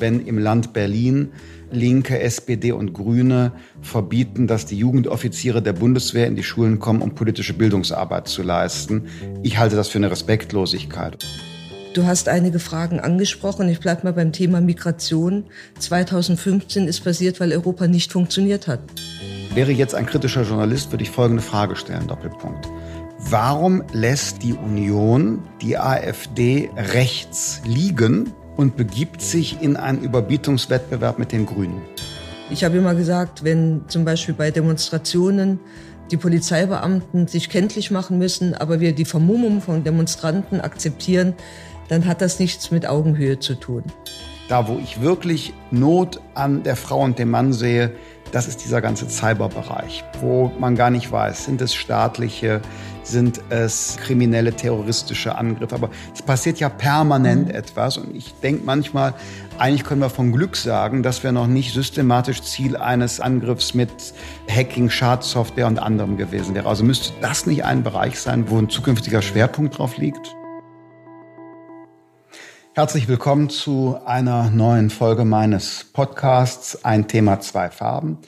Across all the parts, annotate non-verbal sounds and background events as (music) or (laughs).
wenn im Land Berlin Linke, SPD und Grüne verbieten, dass die Jugendoffiziere der Bundeswehr in die Schulen kommen, um politische Bildungsarbeit zu leisten. Ich halte das für eine Respektlosigkeit. Du hast einige Fragen angesprochen. Ich bleibe mal beim Thema Migration. 2015 ist passiert, weil Europa nicht funktioniert hat. Wäre jetzt ein kritischer Journalist, würde ich folgende Frage stellen, Doppelpunkt. Warum lässt die Union die AfD rechts liegen und begibt sich in einen Überbietungswettbewerb mit den Grünen? Ich habe immer gesagt, wenn zum Beispiel bei Demonstrationen die Polizeibeamten sich kenntlich machen müssen, aber wir die Vermummung von Demonstranten akzeptieren, dann hat das nichts mit Augenhöhe zu tun. Da, wo ich wirklich Not an der Frau und dem Mann sehe, das ist dieser ganze Cyberbereich, wo man gar nicht weiß, sind es staatliche, sind es kriminelle, terroristische Angriffe. Aber es passiert ja permanent mhm. etwas. Und ich denke manchmal, eigentlich können wir von Glück sagen, dass wir noch nicht systematisch Ziel eines Angriffs mit Hacking, Schadsoftware und anderem gewesen wären. Also müsste das nicht ein Bereich sein, wo ein zukünftiger Schwerpunkt drauf liegt? Herzlich willkommen zu einer neuen Folge meines Podcasts Ein Thema, zwei Farben.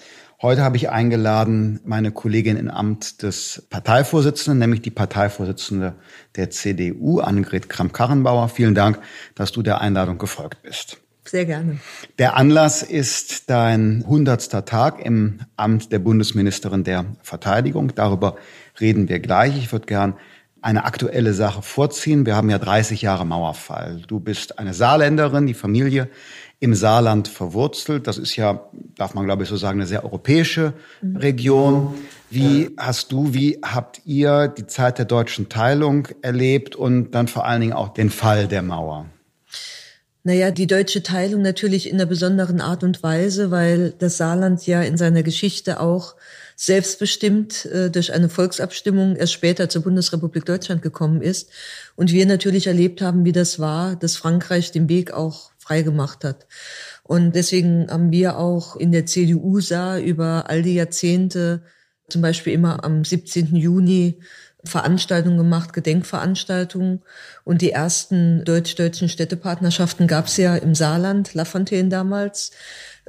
Heute habe ich eingeladen meine Kollegin im Amt des Parteivorsitzenden, nämlich die Parteivorsitzende der CDU, Annegret Kramp-Karrenbauer. Vielen Dank, dass du der Einladung gefolgt bist. Sehr gerne. Der Anlass ist dein hundertster Tag im Amt der Bundesministerin der Verteidigung. Darüber reden wir gleich. Ich würde gern eine aktuelle Sache vorziehen. Wir haben ja 30 Jahre Mauerfall. Du bist eine Saarländerin, die Familie im Saarland verwurzelt. Das ist ja, darf man glaube ich so sagen, eine sehr europäische Region. Wie hast du, wie habt ihr die Zeit der deutschen Teilung erlebt und dann vor allen Dingen auch den Fall der Mauer? Naja, die deutsche Teilung natürlich in einer besonderen Art und Weise, weil das Saarland ja in seiner Geschichte auch selbstbestimmt äh, durch eine Volksabstimmung erst später zur Bundesrepublik Deutschland gekommen ist. Und wir natürlich erlebt haben, wie das war, dass Frankreich den Weg auch freigemacht hat. Und deswegen haben wir auch in der CDU sah über all die Jahrzehnte zum Beispiel immer am 17. Juni Veranstaltungen gemacht, Gedenkveranstaltungen. Und die ersten deutsch-deutschen Städtepartnerschaften gab es ja im Saarland, Lafontaine damals.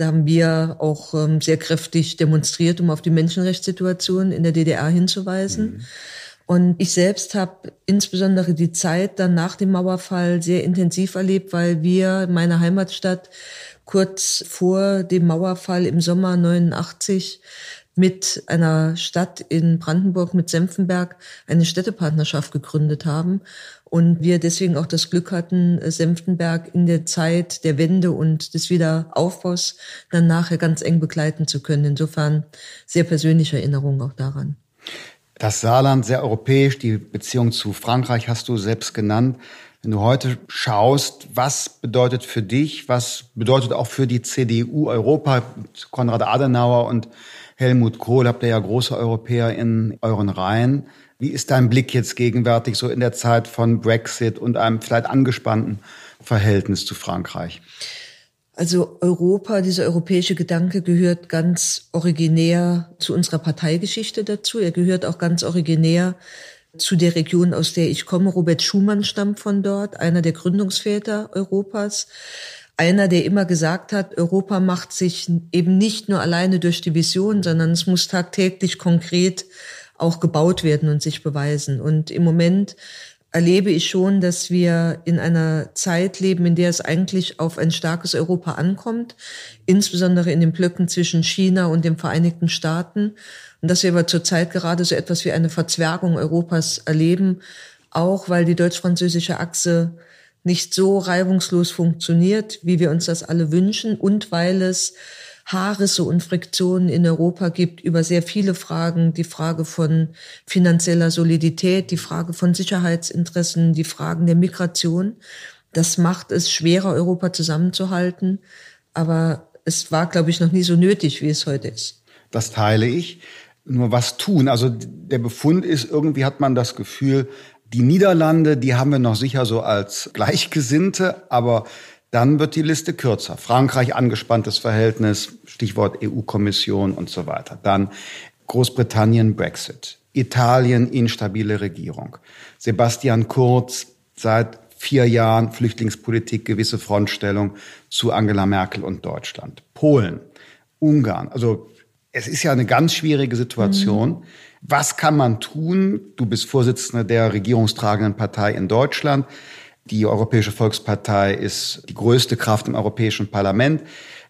Da haben wir auch ähm, sehr kräftig demonstriert, um auf die Menschenrechtssituation in der DDR hinzuweisen. Mhm. Und ich selbst habe insbesondere die Zeit dann nach dem Mauerfall sehr intensiv erlebt, weil wir in meiner Heimatstadt kurz vor dem Mauerfall im Sommer 89 mit einer Stadt in Brandenburg, mit Senfenberg, eine Städtepartnerschaft gegründet haben. Und wir deswegen auch das Glück hatten, Senftenberg in der Zeit der Wende und des Wiederaufbaus dann nachher ganz eng begleiten zu können. Insofern sehr persönliche Erinnerungen auch daran. Das Saarland sehr europäisch, die Beziehung zu Frankreich hast du selbst genannt. Wenn du heute schaust, was bedeutet für dich, was bedeutet auch für die CDU Europa, Konrad Adenauer und Helmut Kohl, habt ihr ja große Europäer in euren Reihen. Wie ist dein Blick jetzt gegenwärtig so in der Zeit von Brexit und einem vielleicht angespannten Verhältnis zu Frankreich? Also Europa, dieser europäische Gedanke gehört ganz originär zu unserer Parteigeschichte dazu. Er gehört auch ganz originär zu der Region, aus der ich komme. Robert Schumann stammt von dort, einer der Gründungsväter Europas einer, der immer gesagt hat, Europa macht sich eben nicht nur alleine durch die Vision, sondern es muss tagtäglich konkret auch gebaut werden und sich beweisen. Und im Moment erlebe ich schon, dass wir in einer Zeit leben, in der es eigentlich auf ein starkes Europa ankommt, insbesondere in den Blöcken zwischen China und den Vereinigten Staaten. Und dass wir aber zurzeit gerade so etwas wie eine Verzwergung Europas erleben, auch weil die deutsch-französische Achse nicht so reibungslos funktioniert, wie wir uns das alle wünschen und weil es Haarrisse und Friktionen in Europa gibt über sehr viele Fragen, die Frage von finanzieller Solidität, die Frage von Sicherheitsinteressen, die Fragen der Migration. Das macht es schwerer, Europa zusammenzuhalten, aber es war, glaube ich, noch nie so nötig, wie es heute ist. Das teile ich. Nur was tun? Also der Befund ist, irgendwie hat man das Gefühl, die Niederlande, die haben wir noch sicher so als Gleichgesinnte, aber dann wird die Liste kürzer. Frankreich angespanntes Verhältnis, Stichwort EU-Kommission und so weiter. Dann Großbritannien Brexit. Italien instabile Regierung. Sebastian Kurz seit vier Jahren Flüchtlingspolitik gewisse Frontstellung zu Angela Merkel und Deutschland. Polen, Ungarn. Also es ist ja eine ganz schwierige Situation. Mhm. Was kann man tun? Du bist Vorsitzender der regierungstragenden Partei in Deutschland. Die Europäische Volkspartei ist die größte Kraft im Europäischen Parlament.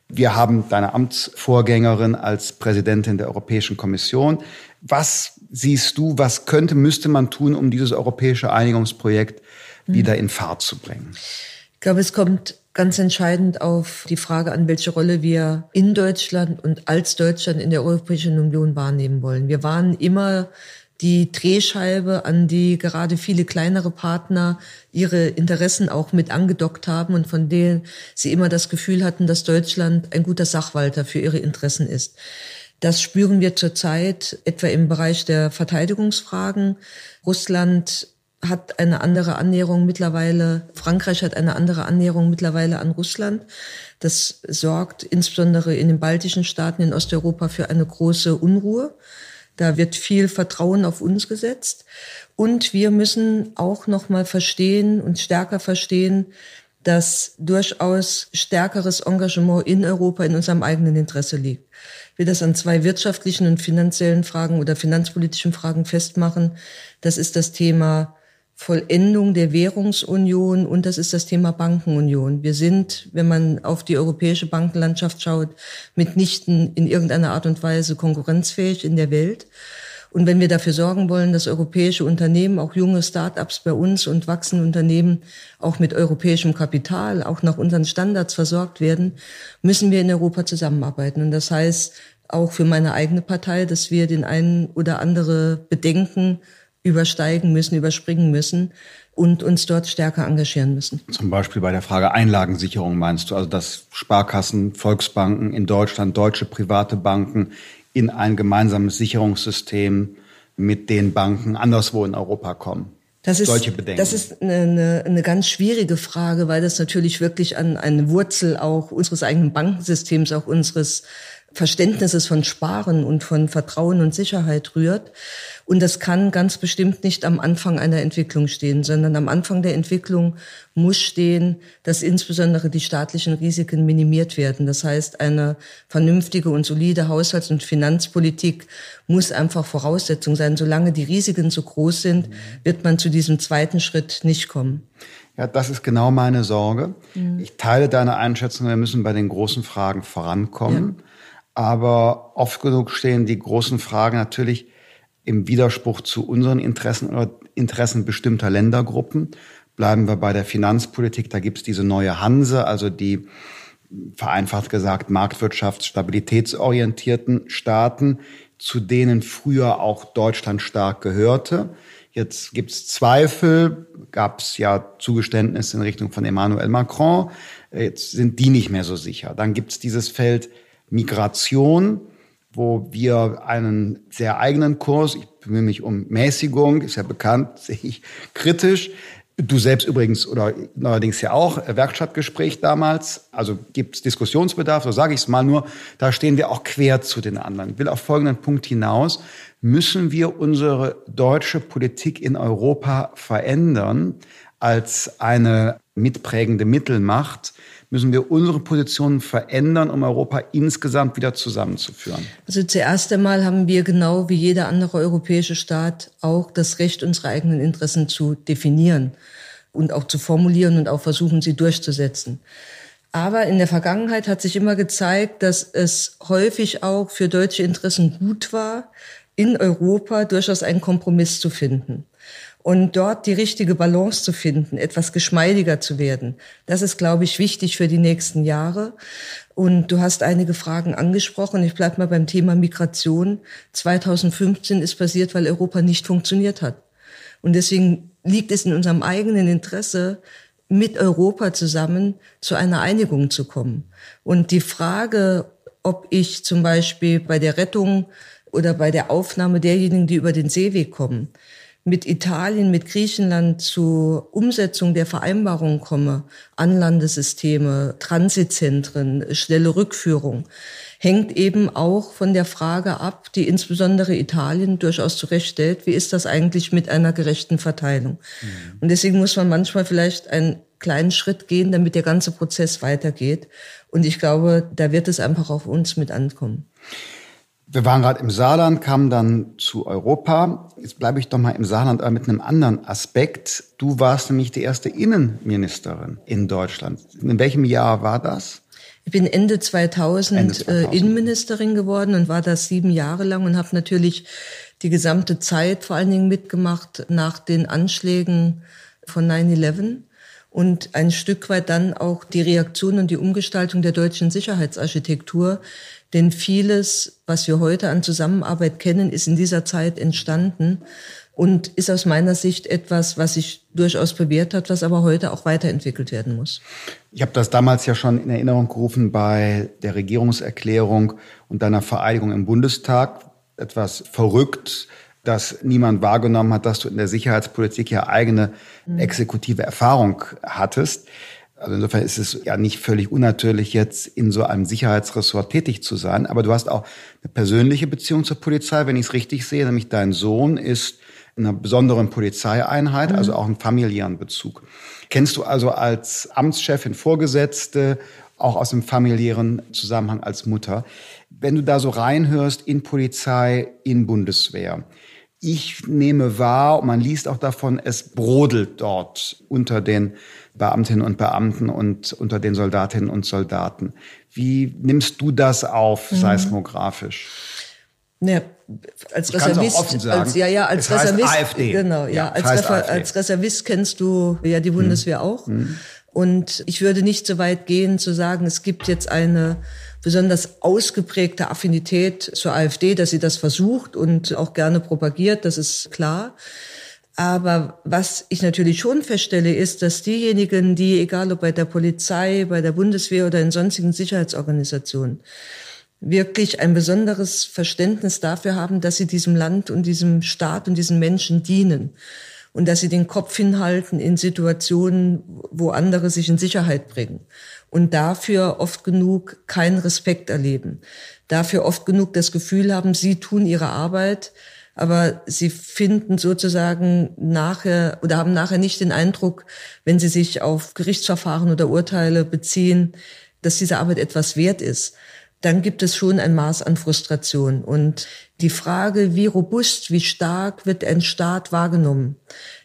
Wir haben deine Amtsvorgängerin als Präsidentin der Europäischen Kommission. Was siehst du, was könnte, müsste man tun, um dieses europäische Einigungsprojekt wieder in Fahrt zu bringen? Ich glaube, es kommt ganz entscheidend auf die Frage an, welche Rolle wir in Deutschland und als Deutschland in der Europäischen Union wahrnehmen wollen. Wir waren immer die Drehscheibe, an die gerade viele kleinere Partner ihre Interessen auch mit angedockt haben und von denen sie immer das Gefühl hatten, dass Deutschland ein guter Sachwalter für ihre Interessen ist. Das spüren wir zurzeit etwa im Bereich der Verteidigungsfragen. Russland hat eine andere Annäherung mittlerweile, Frankreich hat eine andere Annäherung mittlerweile an Russland. Das sorgt insbesondere in den baltischen Staaten in Osteuropa für eine große Unruhe. Da wird viel Vertrauen auf uns gesetzt. Und wir müssen auch noch mal verstehen und stärker verstehen, dass durchaus stärkeres Engagement in Europa in unserem eigenen Interesse liegt. Will das an zwei wirtschaftlichen und finanziellen Fragen oder finanzpolitischen Fragen festmachen. Das ist das Thema Vollendung der Währungsunion und das ist das Thema Bankenunion. Wir sind, wenn man auf die europäische Bankenlandschaft schaut, mitnichten in irgendeiner Art und Weise konkurrenzfähig in der Welt. Und wenn wir dafür sorgen wollen, dass europäische Unternehmen, auch junge Start-ups bei uns und wachsende Unternehmen auch mit europäischem Kapital, auch nach unseren Standards versorgt werden, müssen wir in Europa zusammenarbeiten. Und das heißt auch für meine eigene Partei, dass wir den einen oder andere Bedenken übersteigen müssen, überspringen müssen und uns dort stärker engagieren müssen. Zum Beispiel bei der Frage Einlagensicherung meinst du, also dass Sparkassen, Volksbanken in Deutschland, deutsche private Banken in ein gemeinsames Sicherungssystem mit den Banken anderswo in Europa kommen? Das ist, Solche Bedenken. das ist eine, eine, eine ganz schwierige Frage, weil das natürlich wirklich an eine Wurzel auch unseres eigenen Bankensystems, auch unseres Verständnisses von Sparen und von Vertrauen und Sicherheit rührt. Und das kann ganz bestimmt nicht am Anfang einer Entwicklung stehen, sondern am Anfang der Entwicklung muss stehen, dass insbesondere die staatlichen Risiken minimiert werden. Das heißt, eine vernünftige und solide Haushalts- und Finanzpolitik muss einfach Voraussetzung sein. Solange die Risiken so groß sind, wird man zu diesem zweiten Schritt nicht kommen. Ja, das ist genau meine Sorge. Mhm. Ich teile deine Einschätzung, wir müssen bei den großen Fragen vorankommen. Ja. Aber oft genug stehen die großen Fragen natürlich im Widerspruch zu unseren Interessen oder Interessen bestimmter Ländergruppen. Bleiben wir bei der Finanzpolitik. Da gibt es diese neue Hanse, also die vereinfacht gesagt marktwirtschaftsstabilitätsorientierten Staaten, zu denen früher auch Deutschland stark gehörte. Jetzt gibt es Zweifel, gab es ja Zugeständnisse in Richtung von Emmanuel Macron. Jetzt sind die nicht mehr so sicher. Dann gibt es dieses Feld Migration, wo wir einen sehr eigenen Kurs, ich bemühe mich um Mäßigung, ist ja bekannt, (laughs) sehe ich kritisch. Du selbst übrigens oder neuerdings ja auch, äh, Werkstattgespräch damals. Also gibt es Diskussionsbedarf, so sage ich es mal nur. Da stehen wir auch quer zu den anderen. Ich will auf folgenden Punkt hinaus. Müssen wir unsere deutsche Politik in Europa verändern als eine mitprägende Mittelmacht? Müssen wir unsere Positionen verändern, um Europa insgesamt wieder zusammenzuführen? Also zuerst einmal haben wir genau wie jeder andere europäische Staat auch das Recht, unsere eigenen Interessen zu definieren und auch zu formulieren und auch versuchen, sie durchzusetzen. Aber in der Vergangenheit hat sich immer gezeigt, dass es häufig auch für deutsche Interessen gut war, in Europa durchaus einen Kompromiss zu finden. Und dort die richtige Balance zu finden, etwas geschmeidiger zu werden, das ist, glaube ich, wichtig für die nächsten Jahre. Und du hast einige Fragen angesprochen. Ich bleibe mal beim Thema Migration. 2015 ist passiert, weil Europa nicht funktioniert hat. Und deswegen liegt es in unserem eigenen Interesse, mit Europa zusammen zu einer Einigung zu kommen. Und die Frage, ob ich zum Beispiel bei der Rettung oder bei der Aufnahme derjenigen, die über den Seeweg kommen, mit Italien, mit Griechenland zur Umsetzung der Vereinbarung komme, Anlandesysteme, Transitzentren, schnelle Rückführung, hängt eben auch von der Frage ab, die insbesondere Italien durchaus zurechtstellt, wie ist das eigentlich mit einer gerechten Verteilung? Mhm. Und deswegen muss man manchmal vielleicht einen kleinen Schritt gehen, damit der ganze Prozess weitergeht. Und ich glaube, da wird es einfach auf uns mit ankommen. Wir waren gerade im Saarland, kamen dann zu Europa. Jetzt bleibe ich doch mal im Saarland, aber mit einem anderen Aspekt. Du warst nämlich die erste Innenministerin in Deutschland. In welchem Jahr war das? Ich bin Ende 2000, Ende 2000. Äh, Innenministerin geworden und war das sieben Jahre lang und habe natürlich die gesamte Zeit vor allen Dingen mitgemacht nach den Anschlägen von 9-11 und ein Stück weit dann auch die Reaktion und die Umgestaltung der deutschen Sicherheitsarchitektur, denn vieles, was wir heute an Zusammenarbeit kennen, ist in dieser Zeit entstanden und ist aus meiner Sicht etwas, was sich durchaus bewährt hat, was aber heute auch weiterentwickelt werden muss. Ich habe das damals ja schon in Erinnerung gerufen bei der Regierungserklärung und deiner Vereidigung im Bundestag. Etwas verrückt, dass niemand wahrgenommen hat, dass du in der Sicherheitspolitik ja eigene mhm. exekutive Erfahrung hattest. Also insofern ist es ja nicht völlig unnatürlich, jetzt in so einem Sicherheitsressort tätig zu sein. Aber du hast auch eine persönliche Beziehung zur Polizei, wenn ich es richtig sehe. Nämlich dein Sohn ist in einer besonderen Polizeieinheit, mhm. also auch einen familiären Bezug. Kennst du also als Amtschefin Vorgesetzte, auch aus dem familiären Zusammenhang als Mutter? Wenn du da so reinhörst in Polizei, in Bundeswehr, ich nehme wahr, und man liest auch davon, es brodelt dort unter den Beamtinnen und Beamten und unter den Soldatinnen und Soldaten. Wie nimmst du das auf, mhm. seismografisch? Ja, als Reservist, als, ja, ja, als Reservist, AfD. genau, ja, ja als, Refer, als Reservist kennst du ja die Bundeswehr mhm. auch. Mhm. Und ich würde nicht so weit gehen zu sagen, es gibt jetzt eine besonders ausgeprägte Affinität zur AfD, dass sie das versucht und auch gerne propagiert, das ist klar. Aber was ich natürlich schon feststelle, ist, dass diejenigen, die, egal ob bei der Polizei, bei der Bundeswehr oder in sonstigen Sicherheitsorganisationen, wirklich ein besonderes Verständnis dafür haben, dass sie diesem Land und diesem Staat und diesen Menschen dienen und dass sie den Kopf hinhalten in Situationen, wo andere sich in Sicherheit bringen und dafür oft genug keinen Respekt erleben, dafür oft genug das Gefühl haben, sie tun ihre Arbeit, aber sie finden sozusagen nachher oder haben nachher nicht den Eindruck, wenn sie sich auf Gerichtsverfahren oder Urteile beziehen, dass diese Arbeit etwas wert ist. Dann gibt es schon ein Maß an Frustration. Und die Frage, wie robust, wie stark wird ein Staat wahrgenommen,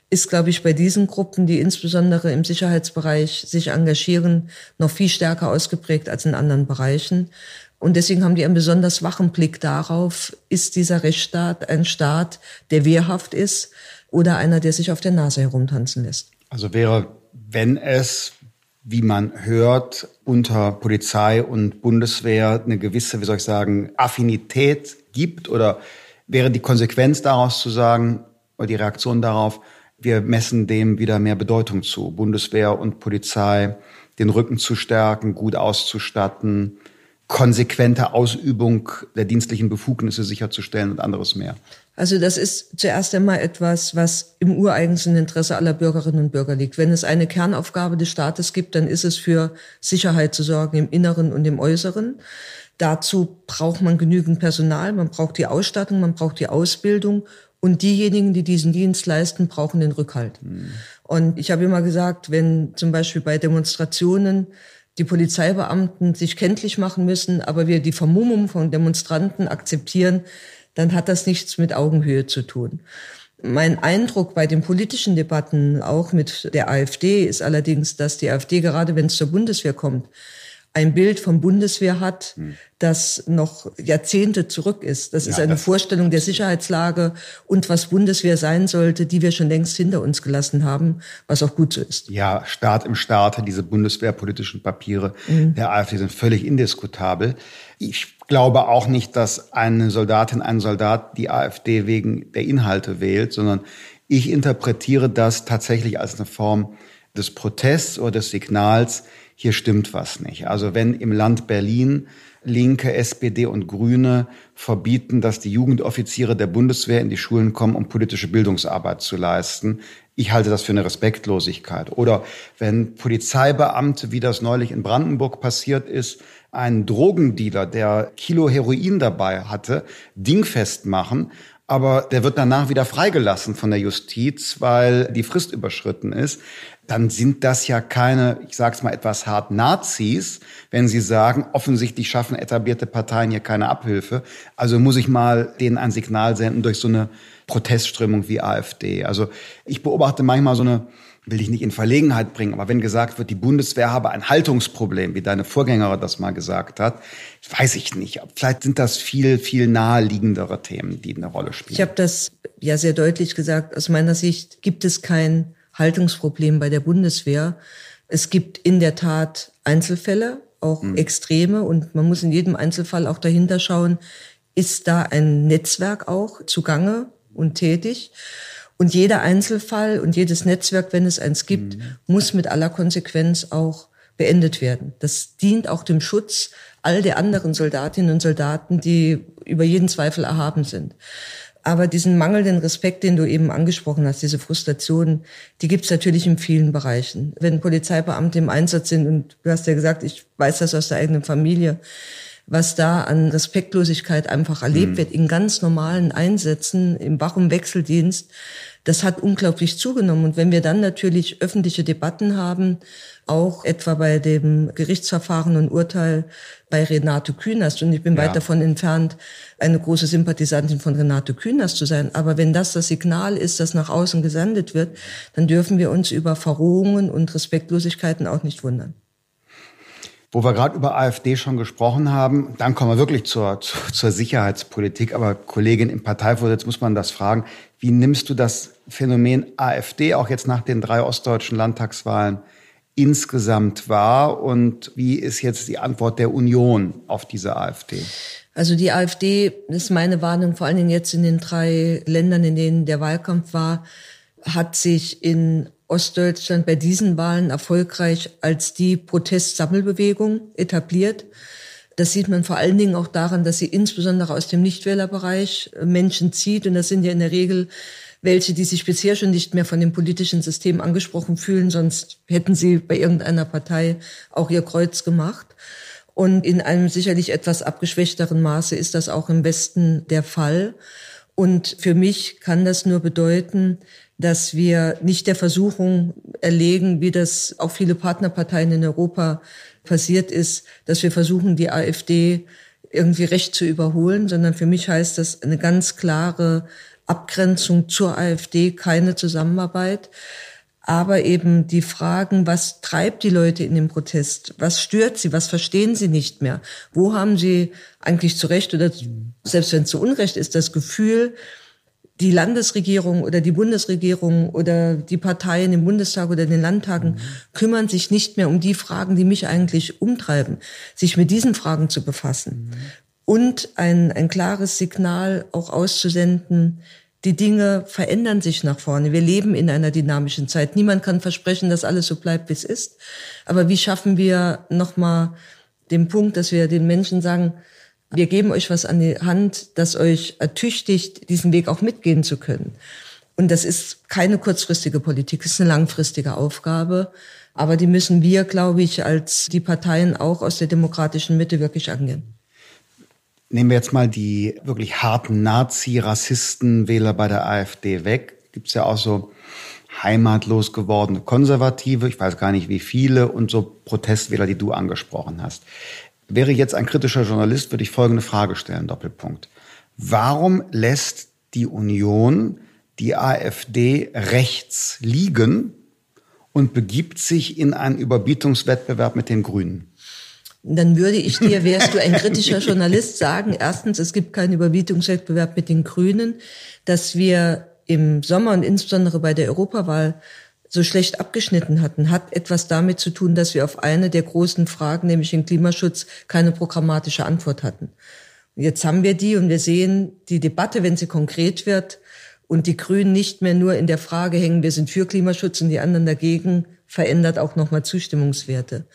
ist, glaube ich, bei diesen Gruppen, die insbesondere im Sicherheitsbereich sich engagieren, noch viel stärker ausgeprägt als in anderen Bereichen. Und deswegen haben die einen besonders wachen Blick darauf, ist dieser Rechtsstaat ein Staat, der wehrhaft ist oder einer, der sich auf der Nase herumtanzen lässt. Also wäre, wenn es, wie man hört, unter Polizei und Bundeswehr eine gewisse, wie soll ich sagen, Affinität gibt oder wäre die Konsequenz daraus zu sagen, oder die Reaktion darauf, wir messen dem wieder mehr Bedeutung zu. Bundeswehr und Polizei, den Rücken zu stärken, gut auszustatten, konsequente Ausübung der dienstlichen Befugnisse sicherzustellen und anderes mehr. Also das ist zuerst einmal etwas, was im ureigensten Interesse aller Bürgerinnen und Bürger liegt. Wenn es eine Kernaufgabe des Staates gibt, dann ist es für Sicherheit zu sorgen im Inneren und im Äußeren. Dazu braucht man genügend Personal, man braucht die Ausstattung, man braucht die Ausbildung und diejenigen, die diesen Dienst leisten, brauchen den Rückhalt. Mhm. Und ich habe immer gesagt, wenn zum Beispiel bei Demonstrationen die Polizeibeamten sich kenntlich machen müssen, aber wir die Vermummung von Demonstranten akzeptieren, dann hat das nichts mit Augenhöhe zu tun. Mein Eindruck bei den politischen Debatten, auch mit der AfD, ist allerdings, dass die AfD, gerade wenn es zur Bundeswehr kommt, ein Bild vom Bundeswehr hat, hm. das noch Jahrzehnte zurück ist. Das ja, ist eine das Vorstellung der Sicherheitslage und was Bundeswehr sein sollte, die wir schon längst hinter uns gelassen haben, was auch gut so ist. Ja, Staat im Staate, diese bundeswehrpolitischen Papiere mhm. der AfD sind völlig indiskutabel. Ich glaube auch nicht, dass eine Soldatin, ein Soldat die AfD wegen der Inhalte wählt, sondern ich interpretiere das tatsächlich als eine Form des Protests oder des Signals, hier stimmt was nicht. Also wenn im Land Berlin Linke, SPD und Grüne verbieten, dass die Jugendoffiziere der Bundeswehr in die Schulen kommen, um politische Bildungsarbeit zu leisten. Ich halte das für eine Respektlosigkeit. Oder wenn Polizeibeamte, wie das neulich in Brandenburg passiert ist, einen Drogendealer, der Kilo Heroin dabei hatte, dingfest machen, aber der wird danach wieder freigelassen von der Justiz, weil die Frist überschritten ist dann sind das ja keine, ich sage es mal etwas hart, Nazis, wenn sie sagen, offensichtlich schaffen etablierte Parteien hier keine Abhilfe. Also muss ich mal denen ein Signal senden durch so eine Protestströmung wie AfD. Also ich beobachte manchmal so eine, will ich nicht in Verlegenheit bringen, aber wenn gesagt wird, die Bundeswehr habe ein Haltungsproblem, wie deine Vorgängerin das mal gesagt hat, weiß ich nicht. Vielleicht sind das viel, viel naheliegendere Themen, die eine Rolle spielen. Ich habe das ja sehr deutlich gesagt. Aus meiner Sicht gibt es kein Haltungsproblem bei der Bundeswehr. Es gibt in der Tat Einzelfälle, auch mhm. Extreme, und man muss in jedem Einzelfall auch dahinter schauen, ist da ein Netzwerk auch zugange und tätig. Und jeder Einzelfall und jedes Netzwerk, wenn es eins gibt, mhm. muss mit aller Konsequenz auch beendet werden. Das dient auch dem Schutz all der anderen Soldatinnen und Soldaten, die über jeden Zweifel erhaben sind. Aber diesen mangelnden Respekt, den du eben angesprochen hast, diese Frustration, die gibt's natürlich in vielen Bereichen. Wenn Polizeibeamte im Einsatz sind, und du hast ja gesagt, ich weiß das aus der eigenen Familie, was da an Respektlosigkeit einfach erlebt mhm. wird in ganz normalen Einsätzen, im Wach- und Wechseldienst, das hat unglaublich zugenommen. Und wenn wir dann natürlich öffentliche Debatten haben, auch etwa bei dem Gerichtsverfahren und Urteil bei Renate Künast, und ich bin ja. weit davon entfernt, eine große Sympathisantin von Renate Künast zu sein, aber wenn das das Signal ist, das nach außen gesendet wird, dann dürfen wir uns über Verrohungen und Respektlosigkeiten auch nicht wundern. Wo wir gerade über AfD schon gesprochen haben, dann kommen wir wirklich zur, (laughs) zur, zur Sicherheitspolitik. Aber Kollegin im Parteivorsitz muss man das fragen. Wie nimmst du das Phänomen AfD auch jetzt nach den drei ostdeutschen Landtagswahlen insgesamt wahr? Und wie ist jetzt die Antwort der Union auf diese AfD? Also die AfD, ist meine Warnung, vor allen Dingen jetzt in den drei Ländern, in denen der Wahlkampf war, hat sich in Ostdeutschland bei diesen Wahlen erfolgreich als die Protestsammelbewegung etabliert. Das sieht man vor allen Dingen auch daran, dass sie insbesondere aus dem Nichtwählerbereich äh, Menschen zieht. Und das sind ja in der Regel welche, die sich bisher schon nicht mehr von dem politischen System angesprochen fühlen, sonst hätten sie bei irgendeiner Partei auch ihr Kreuz gemacht. Und in einem sicherlich etwas abgeschwächteren Maße ist das auch im Westen der Fall. Und für mich kann das nur bedeuten, dass wir nicht der Versuchung erlegen, wie das auch viele Partnerparteien in Europa passiert ist, dass wir versuchen, die AfD irgendwie recht zu überholen, sondern für mich heißt das eine ganz klare Abgrenzung zur AfD, keine Zusammenarbeit. Aber eben die Fragen, was treibt die Leute in dem Protest? Was stört sie? Was verstehen sie nicht mehr? Wo haben sie eigentlich zu Recht oder selbst wenn es zu Unrecht ist, das Gefühl, die Landesregierung oder die Bundesregierung oder die Parteien im Bundestag oder den Landtagen mhm. kümmern sich nicht mehr um die Fragen, die mich eigentlich umtreiben, sich mit diesen Fragen zu befassen mhm. und ein, ein klares Signal auch auszusenden, die Dinge verändern sich nach vorne. Wir leben in einer dynamischen Zeit. Niemand kann versprechen, dass alles so bleibt, wie es ist. Aber wie schaffen wir nochmal den Punkt, dass wir den Menschen sagen, wir geben euch was an die Hand, das euch ertüchtigt, diesen Weg auch mitgehen zu können. Und das ist keine kurzfristige Politik, es ist eine langfristige Aufgabe. Aber die müssen wir, glaube ich, als die Parteien auch aus der demokratischen Mitte wirklich angehen. Nehmen wir jetzt mal die wirklich harten Nazi-Rassisten-Wähler bei der AfD weg. Gibt es ja auch so heimatlos gewordene Konservative, ich weiß gar nicht wie viele, und so Protestwähler, die du angesprochen hast. Wäre jetzt ein kritischer Journalist, würde ich folgende Frage stellen, Doppelpunkt. Warum lässt die Union die AfD rechts liegen und begibt sich in einen Überbietungswettbewerb mit den Grünen? Dann würde ich dir, wärst du ein kritischer Journalist, sagen, erstens, es gibt keinen Überbietungswettbewerb mit den Grünen, dass wir im Sommer und insbesondere bei der Europawahl so schlecht abgeschnitten hatten, hat etwas damit zu tun, dass wir auf eine der großen Fragen, nämlich den Klimaschutz, keine programmatische Antwort hatten. Jetzt haben wir die und wir sehen die Debatte, wenn sie konkret wird und die Grünen nicht mehr nur in der Frage hängen, wir sind für Klimaschutz und die anderen dagegen, verändert auch nochmal Zustimmungswerte.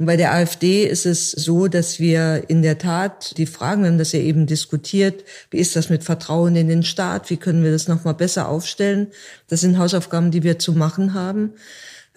Und bei der AfD ist es so, dass wir in der Tat die Fragen, wir haben das ja eben diskutiert, wie ist das mit Vertrauen in den Staat, wie können wir das nochmal besser aufstellen? Das sind Hausaufgaben, die wir zu machen haben.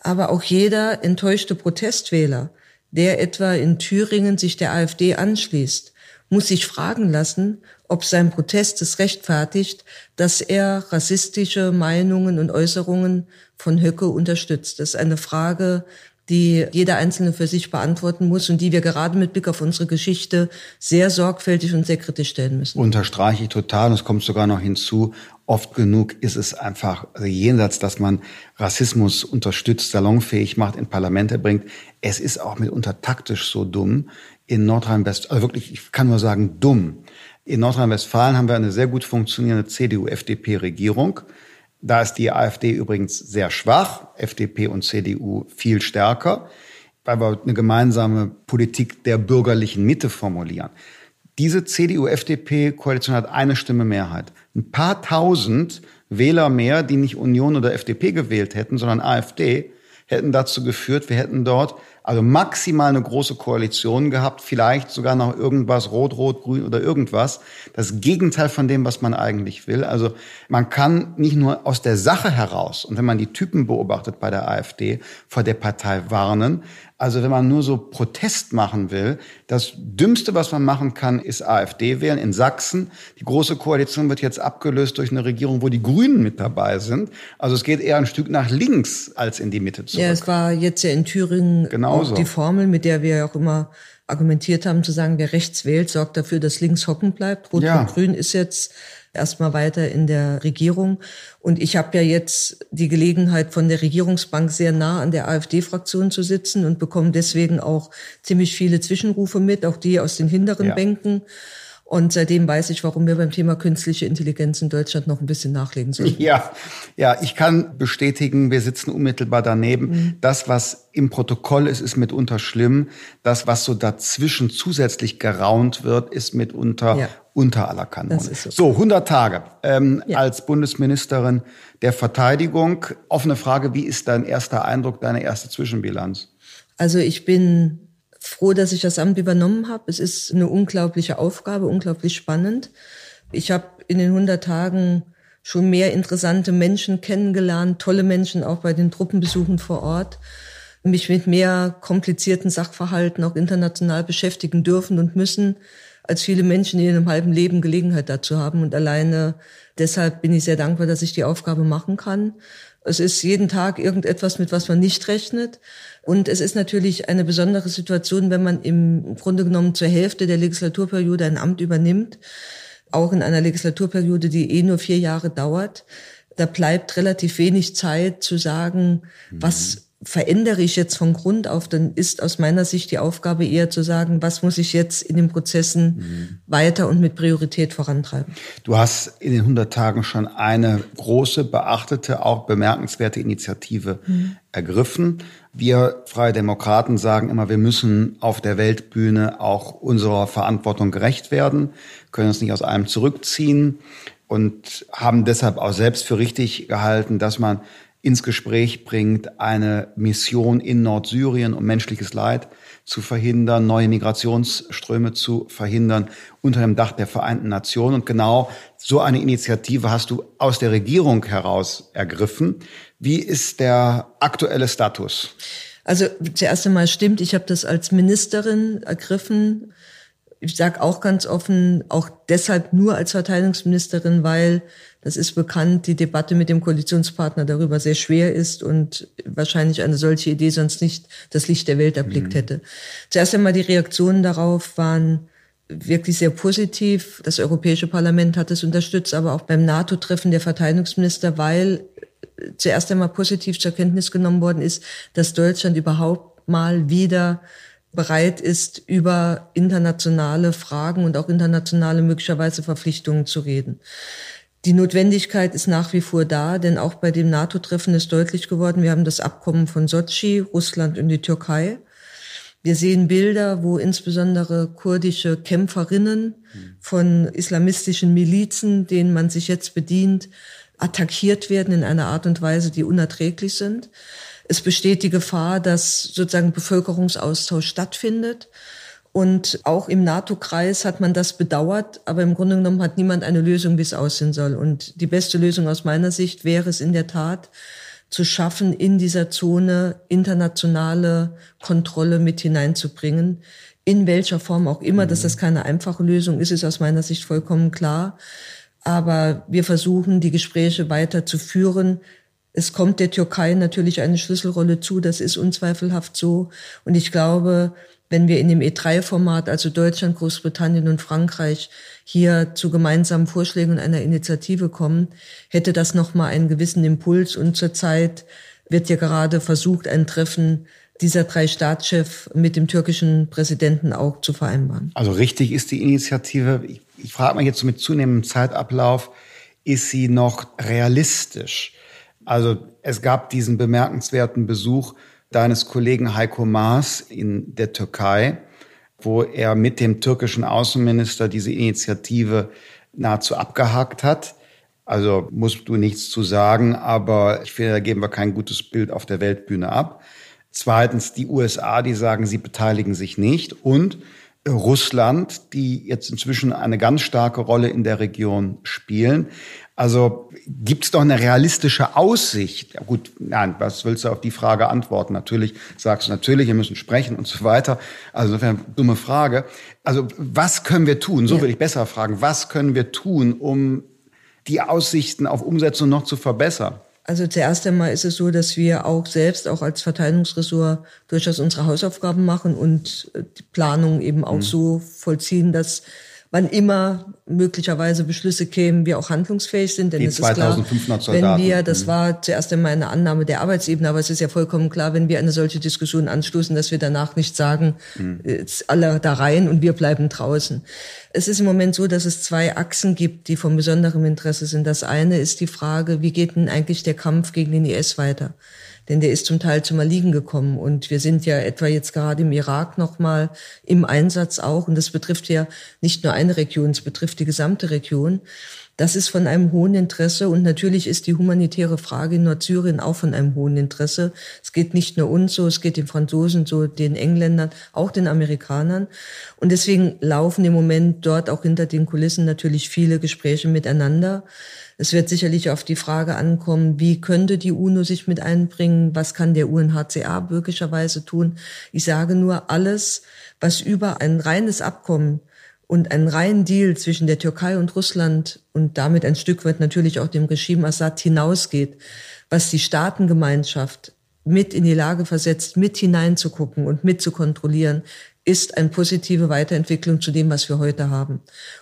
Aber auch jeder enttäuschte Protestwähler, der etwa in Thüringen sich der AfD anschließt, muss sich fragen lassen, ob sein Protest es rechtfertigt, dass er rassistische Meinungen und Äußerungen von Höcke unterstützt. Das ist eine Frage, die jeder Einzelne für sich beantworten muss und die wir gerade mit Blick auf unsere Geschichte sehr sorgfältig und sehr kritisch stellen müssen. Unterstreiche ich total. Und es kommt sogar noch hinzu, oft genug ist es einfach also jenseits, dass man Rassismus unterstützt, salonfähig macht, in Parlamente bringt. Es ist auch mitunter taktisch so dumm. In Nordrhein-Westfalen, also wirklich, ich kann nur sagen, dumm. In Nordrhein-Westfalen haben wir eine sehr gut funktionierende CDU-FDP-Regierung. Da ist die AfD übrigens sehr schwach, FDP und CDU viel stärker, weil wir eine gemeinsame Politik der bürgerlichen Mitte formulieren. Diese CDU-FDP-Koalition hat eine Stimme Mehrheit. Ein paar tausend Wähler mehr, die nicht Union oder FDP gewählt hätten, sondern AfD, hätten dazu geführt, wir hätten dort also maximal eine große Koalition gehabt, vielleicht sogar noch irgendwas rot, rot, grün oder irgendwas. Das Gegenteil von dem, was man eigentlich will. Also man kann nicht nur aus der Sache heraus und wenn man die Typen beobachtet bei der AfD vor der Partei warnen, also wenn man nur so Protest machen will, das Dümmste, was man machen kann, ist AfD wählen. In Sachsen, die Große Koalition wird jetzt abgelöst durch eine Regierung, wo die Grünen mit dabei sind. Also es geht eher ein Stück nach links als in die Mitte zurück. Ja, es war jetzt ja in Thüringen Genauso. die Formel, mit der wir auch immer argumentiert haben, zu sagen, wer rechts wählt, sorgt dafür, dass links hocken bleibt. Rot ja. und Grün ist jetzt erstmal weiter in der Regierung. Und ich habe ja jetzt die Gelegenheit, von der Regierungsbank sehr nah an der AfD-Fraktion zu sitzen und bekomme deswegen auch ziemlich viele Zwischenrufe mit, auch die aus den hinteren ja. Bänken. Und seitdem weiß ich, warum wir beim Thema künstliche Intelligenz in Deutschland noch ein bisschen nachlegen sollen. (laughs) Ja, ja, ich kann bestätigen, wir sitzen unmittelbar daneben. Mhm. Das, was im Protokoll ist, ist mitunter schlimm. Das, was so dazwischen zusätzlich geraunt wird, ist mitunter ja. unter aller Kanone. So. so, 100 Tage ähm, ja. als Bundesministerin der Verteidigung. Offene Frage, wie ist dein erster Eindruck, deine erste Zwischenbilanz? Also ich bin froh, dass ich das Amt übernommen habe. Es ist eine unglaubliche Aufgabe, unglaublich spannend. Ich habe in den 100 Tagen schon mehr interessante Menschen kennengelernt, tolle Menschen auch bei den Truppenbesuchen vor Ort, mich mit mehr komplizierten Sachverhalten auch international beschäftigen dürfen und müssen, als viele Menschen in ihrem halben Leben Gelegenheit dazu haben. Und alleine deshalb bin ich sehr dankbar, dass ich die Aufgabe machen kann. Es ist jeden Tag irgendetwas, mit was man nicht rechnet. Und es ist natürlich eine besondere Situation, wenn man im Grunde genommen zur Hälfte der Legislaturperiode ein Amt übernimmt, auch in einer Legislaturperiode, die eh nur vier Jahre dauert. Da bleibt relativ wenig Zeit zu sagen, was mhm verändere ich jetzt von Grund auf, dann ist aus meiner Sicht die Aufgabe eher zu sagen, was muss ich jetzt in den Prozessen mhm. weiter und mit Priorität vorantreiben. Du hast in den 100 Tagen schon eine große, beachtete, auch bemerkenswerte Initiative mhm. ergriffen. Wir Freie Demokraten sagen immer, wir müssen auf der Weltbühne auch unserer Verantwortung gerecht werden, können uns nicht aus allem zurückziehen und haben deshalb auch selbst für richtig gehalten, dass man ins Gespräch bringt, eine Mission in Nordsyrien, um menschliches Leid zu verhindern, neue Migrationsströme zu verhindern unter dem Dach der Vereinten Nationen. Und genau so eine Initiative hast du aus der Regierung heraus ergriffen. Wie ist der aktuelle Status? Also zuerst einmal stimmt, ich habe das als Ministerin ergriffen. Ich sage auch ganz offen, auch deshalb nur als Verteidigungsministerin, weil das ist bekannt, die Debatte mit dem Koalitionspartner darüber sehr schwer ist und wahrscheinlich eine solche Idee sonst nicht das Licht der Welt erblickt mhm. hätte. Zuerst einmal die Reaktionen darauf waren wirklich sehr positiv. Das Europäische Parlament hat es unterstützt, aber auch beim NATO-Treffen der Verteidigungsminister, weil zuerst einmal positiv zur Kenntnis genommen worden ist, dass Deutschland überhaupt mal wieder bereit ist, über internationale Fragen und auch internationale möglicherweise Verpflichtungen zu reden. Die Notwendigkeit ist nach wie vor da, denn auch bei dem NATO-Treffen ist deutlich geworden, wir haben das Abkommen von Sochi, Russland und die Türkei. Wir sehen Bilder, wo insbesondere kurdische Kämpferinnen von islamistischen Milizen, denen man sich jetzt bedient, attackiert werden in einer Art und Weise, die unerträglich sind. Es besteht die Gefahr, dass sozusagen Bevölkerungsaustausch stattfindet. Und auch im NATO-Kreis hat man das bedauert, aber im Grunde genommen hat niemand eine Lösung, wie es aussehen soll. Und die beste Lösung aus meiner Sicht wäre es in der Tat, zu schaffen, in dieser Zone internationale Kontrolle mit hineinzubringen. In welcher Form auch immer, dass das keine einfache Lösung ist, ist aus meiner Sicht vollkommen klar. Aber wir versuchen, die Gespräche weiter zu führen. Es kommt der Türkei natürlich eine Schlüsselrolle zu, das ist unzweifelhaft so. Und ich glaube, wenn wir in dem E3-Format, also Deutschland, Großbritannien und Frankreich, hier zu gemeinsamen Vorschlägen und einer Initiative kommen, hätte das nochmal einen gewissen Impuls. Und zurzeit wird ja gerade versucht, ein Treffen dieser drei Staatschefs mit dem türkischen Präsidenten auch zu vereinbaren. Also richtig ist die Initiative. Ich, ich frage mal jetzt mit zunehmendem Zeitablauf, ist sie noch realistisch? Also es gab diesen bemerkenswerten Besuch deines Kollegen Heiko Maas in der Türkei, wo er mit dem türkischen Außenminister diese Initiative nahezu abgehakt hat. Also musst du nichts zu sagen, aber ich finde, da geben wir kein gutes Bild auf der Weltbühne ab. Zweitens die USA, die sagen, sie beteiligen sich nicht. Und Russland, die jetzt inzwischen eine ganz starke Rolle in der Region spielen. Also gibt es doch eine realistische Aussicht. Ja gut, nein, was willst du auf die Frage antworten? Natürlich sagst du natürlich, wir müssen sprechen und so weiter. Also insofern dumme Frage. Also was können wir tun? So würde ich besser fragen. Was können wir tun, um die Aussichten auf Umsetzung noch zu verbessern? Also zuerst einmal ist es so, dass wir auch selbst, auch als Verteidigungsressort, durchaus unsere Hausaufgaben machen und äh, die Planung eben auch mhm. so vollziehen, dass wann immer möglicherweise Beschlüsse kämen, wir auch handlungsfähig sind. Denn Die es ist klar, wenn wir, das mhm. war zuerst einmal eine Annahme der Arbeitsebene, aber es ist ja vollkommen klar, wenn wir eine solche Diskussion anstoßen, dass wir danach nicht sagen, mhm. jetzt alle da rein und wir bleiben draußen. Es ist im Moment so, dass es zwei Achsen gibt, die von besonderem Interesse sind. Das eine ist die Frage, wie geht denn eigentlich der Kampf gegen den IS weiter? Denn der ist zum Teil zum Erliegen gekommen. Und wir sind ja etwa jetzt gerade im Irak nochmal im Einsatz auch. Und das betrifft ja nicht nur eine Region, es betrifft die gesamte Region. Das ist von einem hohen Interesse und natürlich ist die humanitäre Frage in Nordsyrien auch von einem hohen Interesse. Es geht nicht nur uns so, es geht den Franzosen so, den Engländern, auch den Amerikanern. Und deswegen laufen im Moment dort auch hinter den Kulissen natürlich viele Gespräche miteinander. Es wird sicherlich auf die Frage ankommen, wie könnte die UNO sich mit einbringen? Was kann der UNHCR möglicherweise tun? Ich sage nur, alles, was über ein reines Abkommen und einen reinen Deal zwischen der Türkei und Russland und damit ein Stück weit natürlich auch dem Regime Assad hinausgeht, was die Staatengemeinschaft mit in die Lage versetzt, mit hineinzugucken und mit zu kontrollieren, ist eine positive Weiterentwicklung zu dem, was wir heute haben.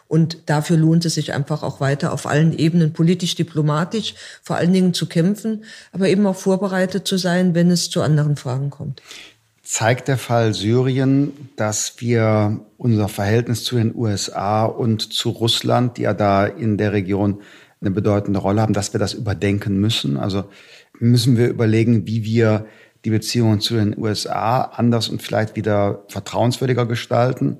Und dafür lohnt es sich einfach auch weiter auf allen Ebenen, politisch, diplomatisch, vor allen Dingen zu kämpfen, aber eben auch vorbereitet zu sein, wenn es zu anderen Fragen kommt. Zeigt der Fall Syrien, dass wir unser Verhältnis zu den USA und zu Russland, die ja da in der Region eine bedeutende Rolle haben, dass wir das überdenken müssen? Also müssen wir überlegen, wie wir die Beziehungen zu den USA anders und vielleicht wieder vertrauenswürdiger gestalten.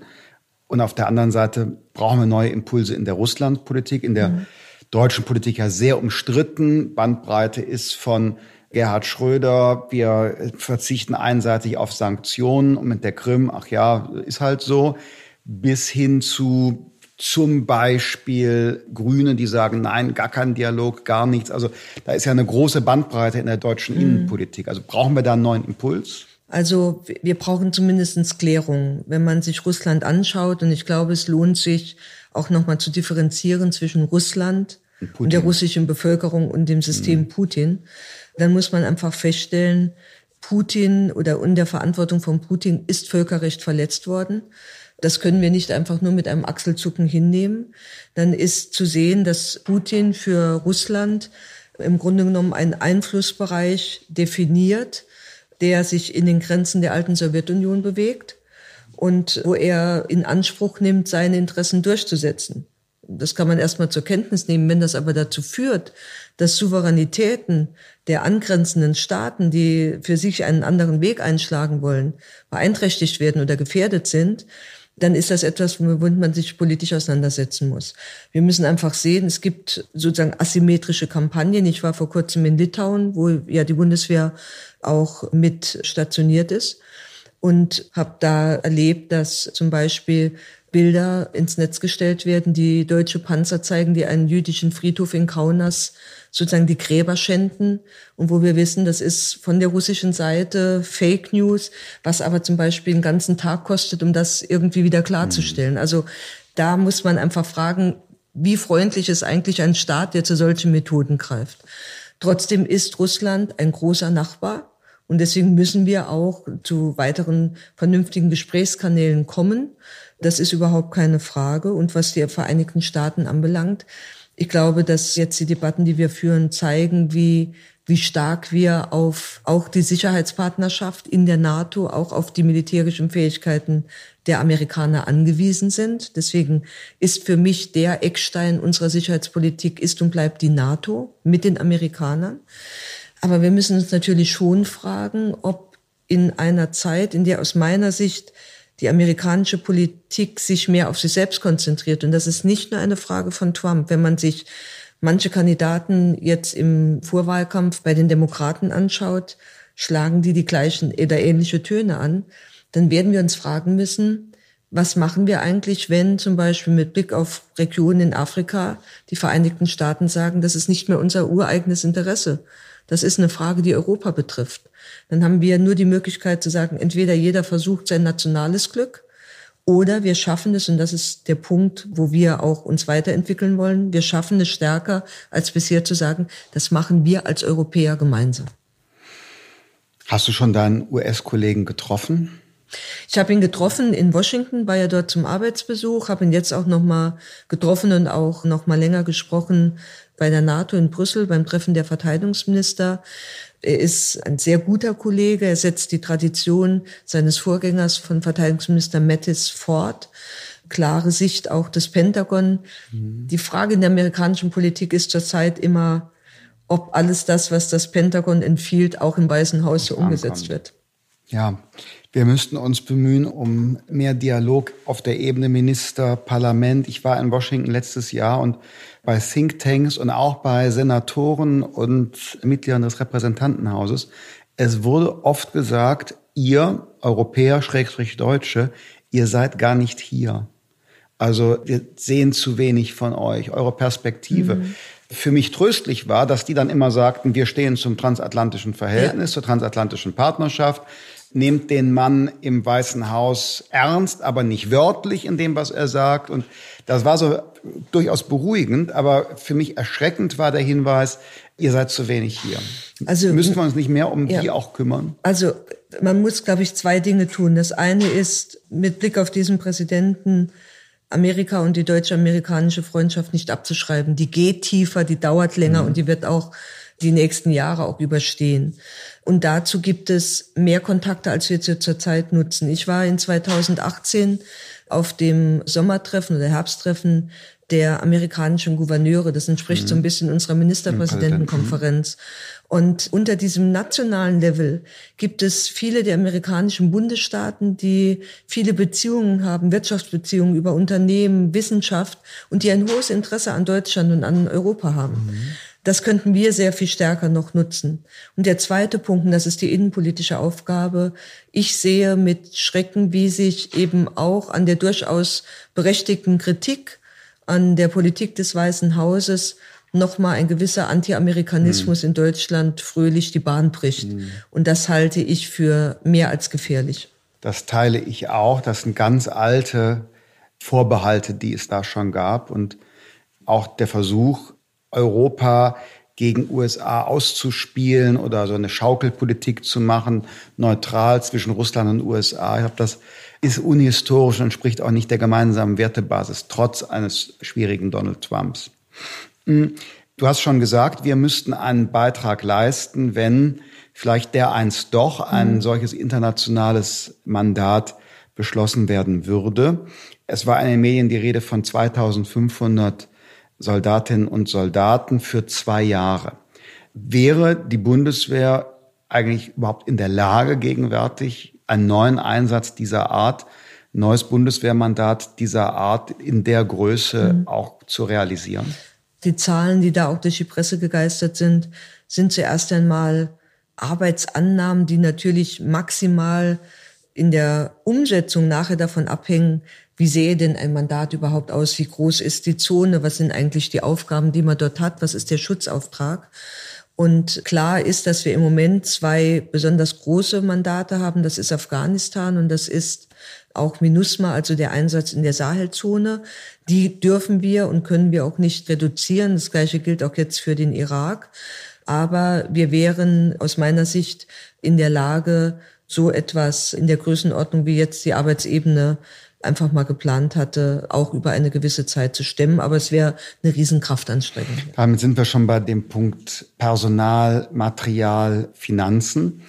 Und auf der anderen Seite brauchen wir neue Impulse in der Russlandpolitik, in der mhm. deutschen Politik ja sehr umstritten. Bandbreite ist von Gerhard Schröder, wir verzichten einseitig auf Sanktionen und mit der Krim, ach ja, ist halt so, bis hin zu zum Beispiel Grüne, die sagen, nein, gar kein Dialog, gar nichts. Also da ist ja eine große Bandbreite in der deutschen mhm. Innenpolitik. Also brauchen wir da einen neuen Impuls? Also wir brauchen zumindestens Klärung. Wenn man sich Russland anschaut, und ich glaube, es lohnt sich auch nochmal zu differenzieren zwischen Russland und, und, der russischen Bevölkerung und dem System mhm. Putin, dann muss man einfach feststellen, Putin oder in der Verantwortung von Putin ist Völkerrecht verletzt worden. Das können wir nicht einfach nur mit einem Achselzucken hinnehmen. Dann ist zu sehen, dass Putin für Russland im Grunde genommen einen Einflussbereich definiert, der sich in den Grenzen der alten Sowjetunion bewegt und wo er in Anspruch nimmt, seine Interessen durchzusetzen. Das kann man erstmal zur Kenntnis nehmen. Wenn das aber dazu führt, dass Souveränitäten der angrenzenden Staaten, die für sich einen anderen Weg einschlagen wollen, beeinträchtigt werden oder gefährdet sind, dann ist das etwas, womit man sich politisch auseinandersetzen muss. Wir müssen einfach sehen, es gibt sozusagen asymmetrische Kampagnen. Ich war vor kurzem in Litauen, wo ja die Bundeswehr auch mit stationiert ist und habe da erlebt, dass zum Beispiel Bilder ins Netz gestellt werden, die deutsche Panzer zeigen, die einen jüdischen Friedhof in Kaunas sozusagen die Gräber schänden und wo wir wissen, das ist von der russischen Seite Fake News, was aber zum Beispiel einen ganzen Tag kostet, um das irgendwie wieder klarzustellen. Also da muss man einfach fragen, wie freundlich ist eigentlich ein Staat, der zu solchen Methoden greift. Trotzdem ist Russland ein großer Nachbar und deswegen müssen wir auch zu weiteren vernünftigen Gesprächskanälen kommen. Das ist überhaupt keine Frage. Und was die Vereinigten Staaten anbelangt, ich glaube, dass jetzt die Debatten, die wir führen, zeigen, wie, wie stark wir auf auch die Sicherheitspartnerschaft in der NATO, auch auf die militärischen Fähigkeiten der Amerikaner angewiesen sind. Deswegen ist für mich der Eckstein unserer Sicherheitspolitik ist und bleibt die NATO mit den Amerikanern. Aber wir müssen uns natürlich schon fragen, ob in einer Zeit, in der aus meiner Sicht die amerikanische Politik sich mehr auf sich selbst konzentriert. Und das ist nicht nur eine Frage von Trump. Wenn man sich manche Kandidaten jetzt im Vorwahlkampf bei den Demokraten anschaut, schlagen die die gleichen oder ähnliche Töne an, dann werden wir uns fragen müssen, was machen wir eigentlich, wenn zum Beispiel mit Blick auf Regionen in Afrika die Vereinigten Staaten sagen, das ist nicht mehr unser ureigenes Interesse. Das ist eine Frage, die Europa betrifft dann haben wir nur die Möglichkeit zu sagen, entweder jeder versucht sein nationales Glück oder wir schaffen es, und das ist der Punkt, wo wir auch uns weiterentwickeln wollen, wir schaffen es stärker als bisher zu sagen, das machen wir als Europäer gemeinsam. Hast du schon deinen US-Kollegen getroffen? Ich habe ihn getroffen in Washington, war ja dort zum Arbeitsbesuch, habe ihn jetzt auch noch mal getroffen und auch noch mal länger gesprochen bei der NATO in Brüssel beim Treffen der Verteidigungsminister. Er ist ein sehr guter Kollege. Er setzt die Tradition seines Vorgängers von Verteidigungsminister Mattis fort. Klare Sicht auch des Pentagon. Mhm. Die Frage in der amerikanischen Politik ist zurzeit immer, ob alles das, was das Pentagon empfiehlt, auch im Weißen Haus so umgesetzt wird. Ja, wir müssten uns bemühen um mehr Dialog auf der Ebene Minister, Parlament. Ich war in Washington letztes Jahr und bei Thinktanks und auch bei Senatoren und Mitgliedern des Repräsentantenhauses. Es wurde oft gesagt, ihr Europäer, Schrägstrich Deutsche, ihr seid gar nicht hier. Also wir sehen zu wenig von euch, eure Perspektive. Mhm. Für mich tröstlich war, dass die dann immer sagten, wir stehen zum transatlantischen Verhältnis, ja. zur transatlantischen Partnerschaft nehmt den Mann im Weißen Haus ernst, aber nicht wörtlich in dem, was er sagt. Und das war so durchaus beruhigend, aber für mich erschreckend war der Hinweis, ihr seid zu wenig hier. Also müssen wir uns nicht mehr um ja. die auch kümmern? Also man muss, glaube ich, zwei Dinge tun. Das eine ist mit Blick auf diesen Präsidenten Amerika und die deutsche-amerikanische Freundschaft nicht abzuschreiben. Die geht tiefer, die dauert länger mhm. und die wird auch die nächsten Jahre auch überstehen. Und dazu gibt es mehr Kontakte, als wir zurzeit nutzen. Ich war in 2018 auf dem Sommertreffen oder Herbsttreffen der amerikanischen Gouverneure. Das entspricht mhm. so ein mhm. bisschen unserer Ministerpräsidentenkonferenz. Und unter diesem nationalen Level gibt es viele der amerikanischen Bundesstaaten, die viele Beziehungen haben, Wirtschaftsbeziehungen über Unternehmen, Wissenschaft und die ein hohes Interesse an Deutschland und an Europa haben. Mhm. Das könnten wir sehr viel stärker noch nutzen. Und der zweite Punkt, und das ist die innenpolitische Aufgabe, ich sehe mit Schrecken, wie sich eben auch an der durchaus berechtigten Kritik an der Politik des Weißen Hauses nochmal ein gewisser Anti-Amerikanismus mhm. in Deutschland fröhlich die Bahn bricht. Mhm. Und das halte ich für mehr als gefährlich. Das teile ich auch. Das sind ganz alte Vorbehalte, die es da schon gab. Und auch der Versuch, Europa gegen USA auszuspielen oder so eine Schaukelpolitik zu machen, neutral zwischen Russland und USA. Ich glaube, das ist unhistorisch und entspricht auch nicht der gemeinsamen Wertebasis, trotz eines schwierigen Donald Trumps. Hm, du hast schon gesagt, wir müssten einen Beitrag leisten, wenn vielleicht der einst doch ein mhm. solches internationales Mandat beschlossen werden würde. Es war in den Medien die Rede von 2500 Soldatinnen und Soldaten für zwei Jahre. Wäre die Bundeswehr eigentlich überhaupt in der Lage, gegenwärtig einen neuen Einsatz dieser Art neues Bundeswehrmandat dieser Art in der Größe mhm. auch zu realisieren? Die Zahlen, die da auch durch die Presse gegeistert sind, sind zuerst einmal Arbeitsannahmen, die natürlich maximal in der Umsetzung nachher davon abhängen, wie sehe denn ein Mandat überhaupt aus, wie groß ist die Zone, was sind eigentlich die Aufgaben, die man dort hat, was ist der Schutzauftrag. Und klar ist, dass wir im Moment zwei besonders große Mandate haben. Das ist Afghanistan und das ist auch MINUSMA, also der Einsatz in der Sahelzone. Die dürfen wir und können wir auch nicht reduzieren. Das Gleiche gilt auch jetzt für den Irak. Aber wir wären aus meiner Sicht in der Lage, so etwas in der Größenordnung wie jetzt die Arbeitsebene einfach mal geplant hatte, auch über eine gewisse Zeit zu stemmen. Aber es wäre eine Riesenkraftanstrengung. Damit sind wir schon bei dem Punkt Personal, Material, Finanzen.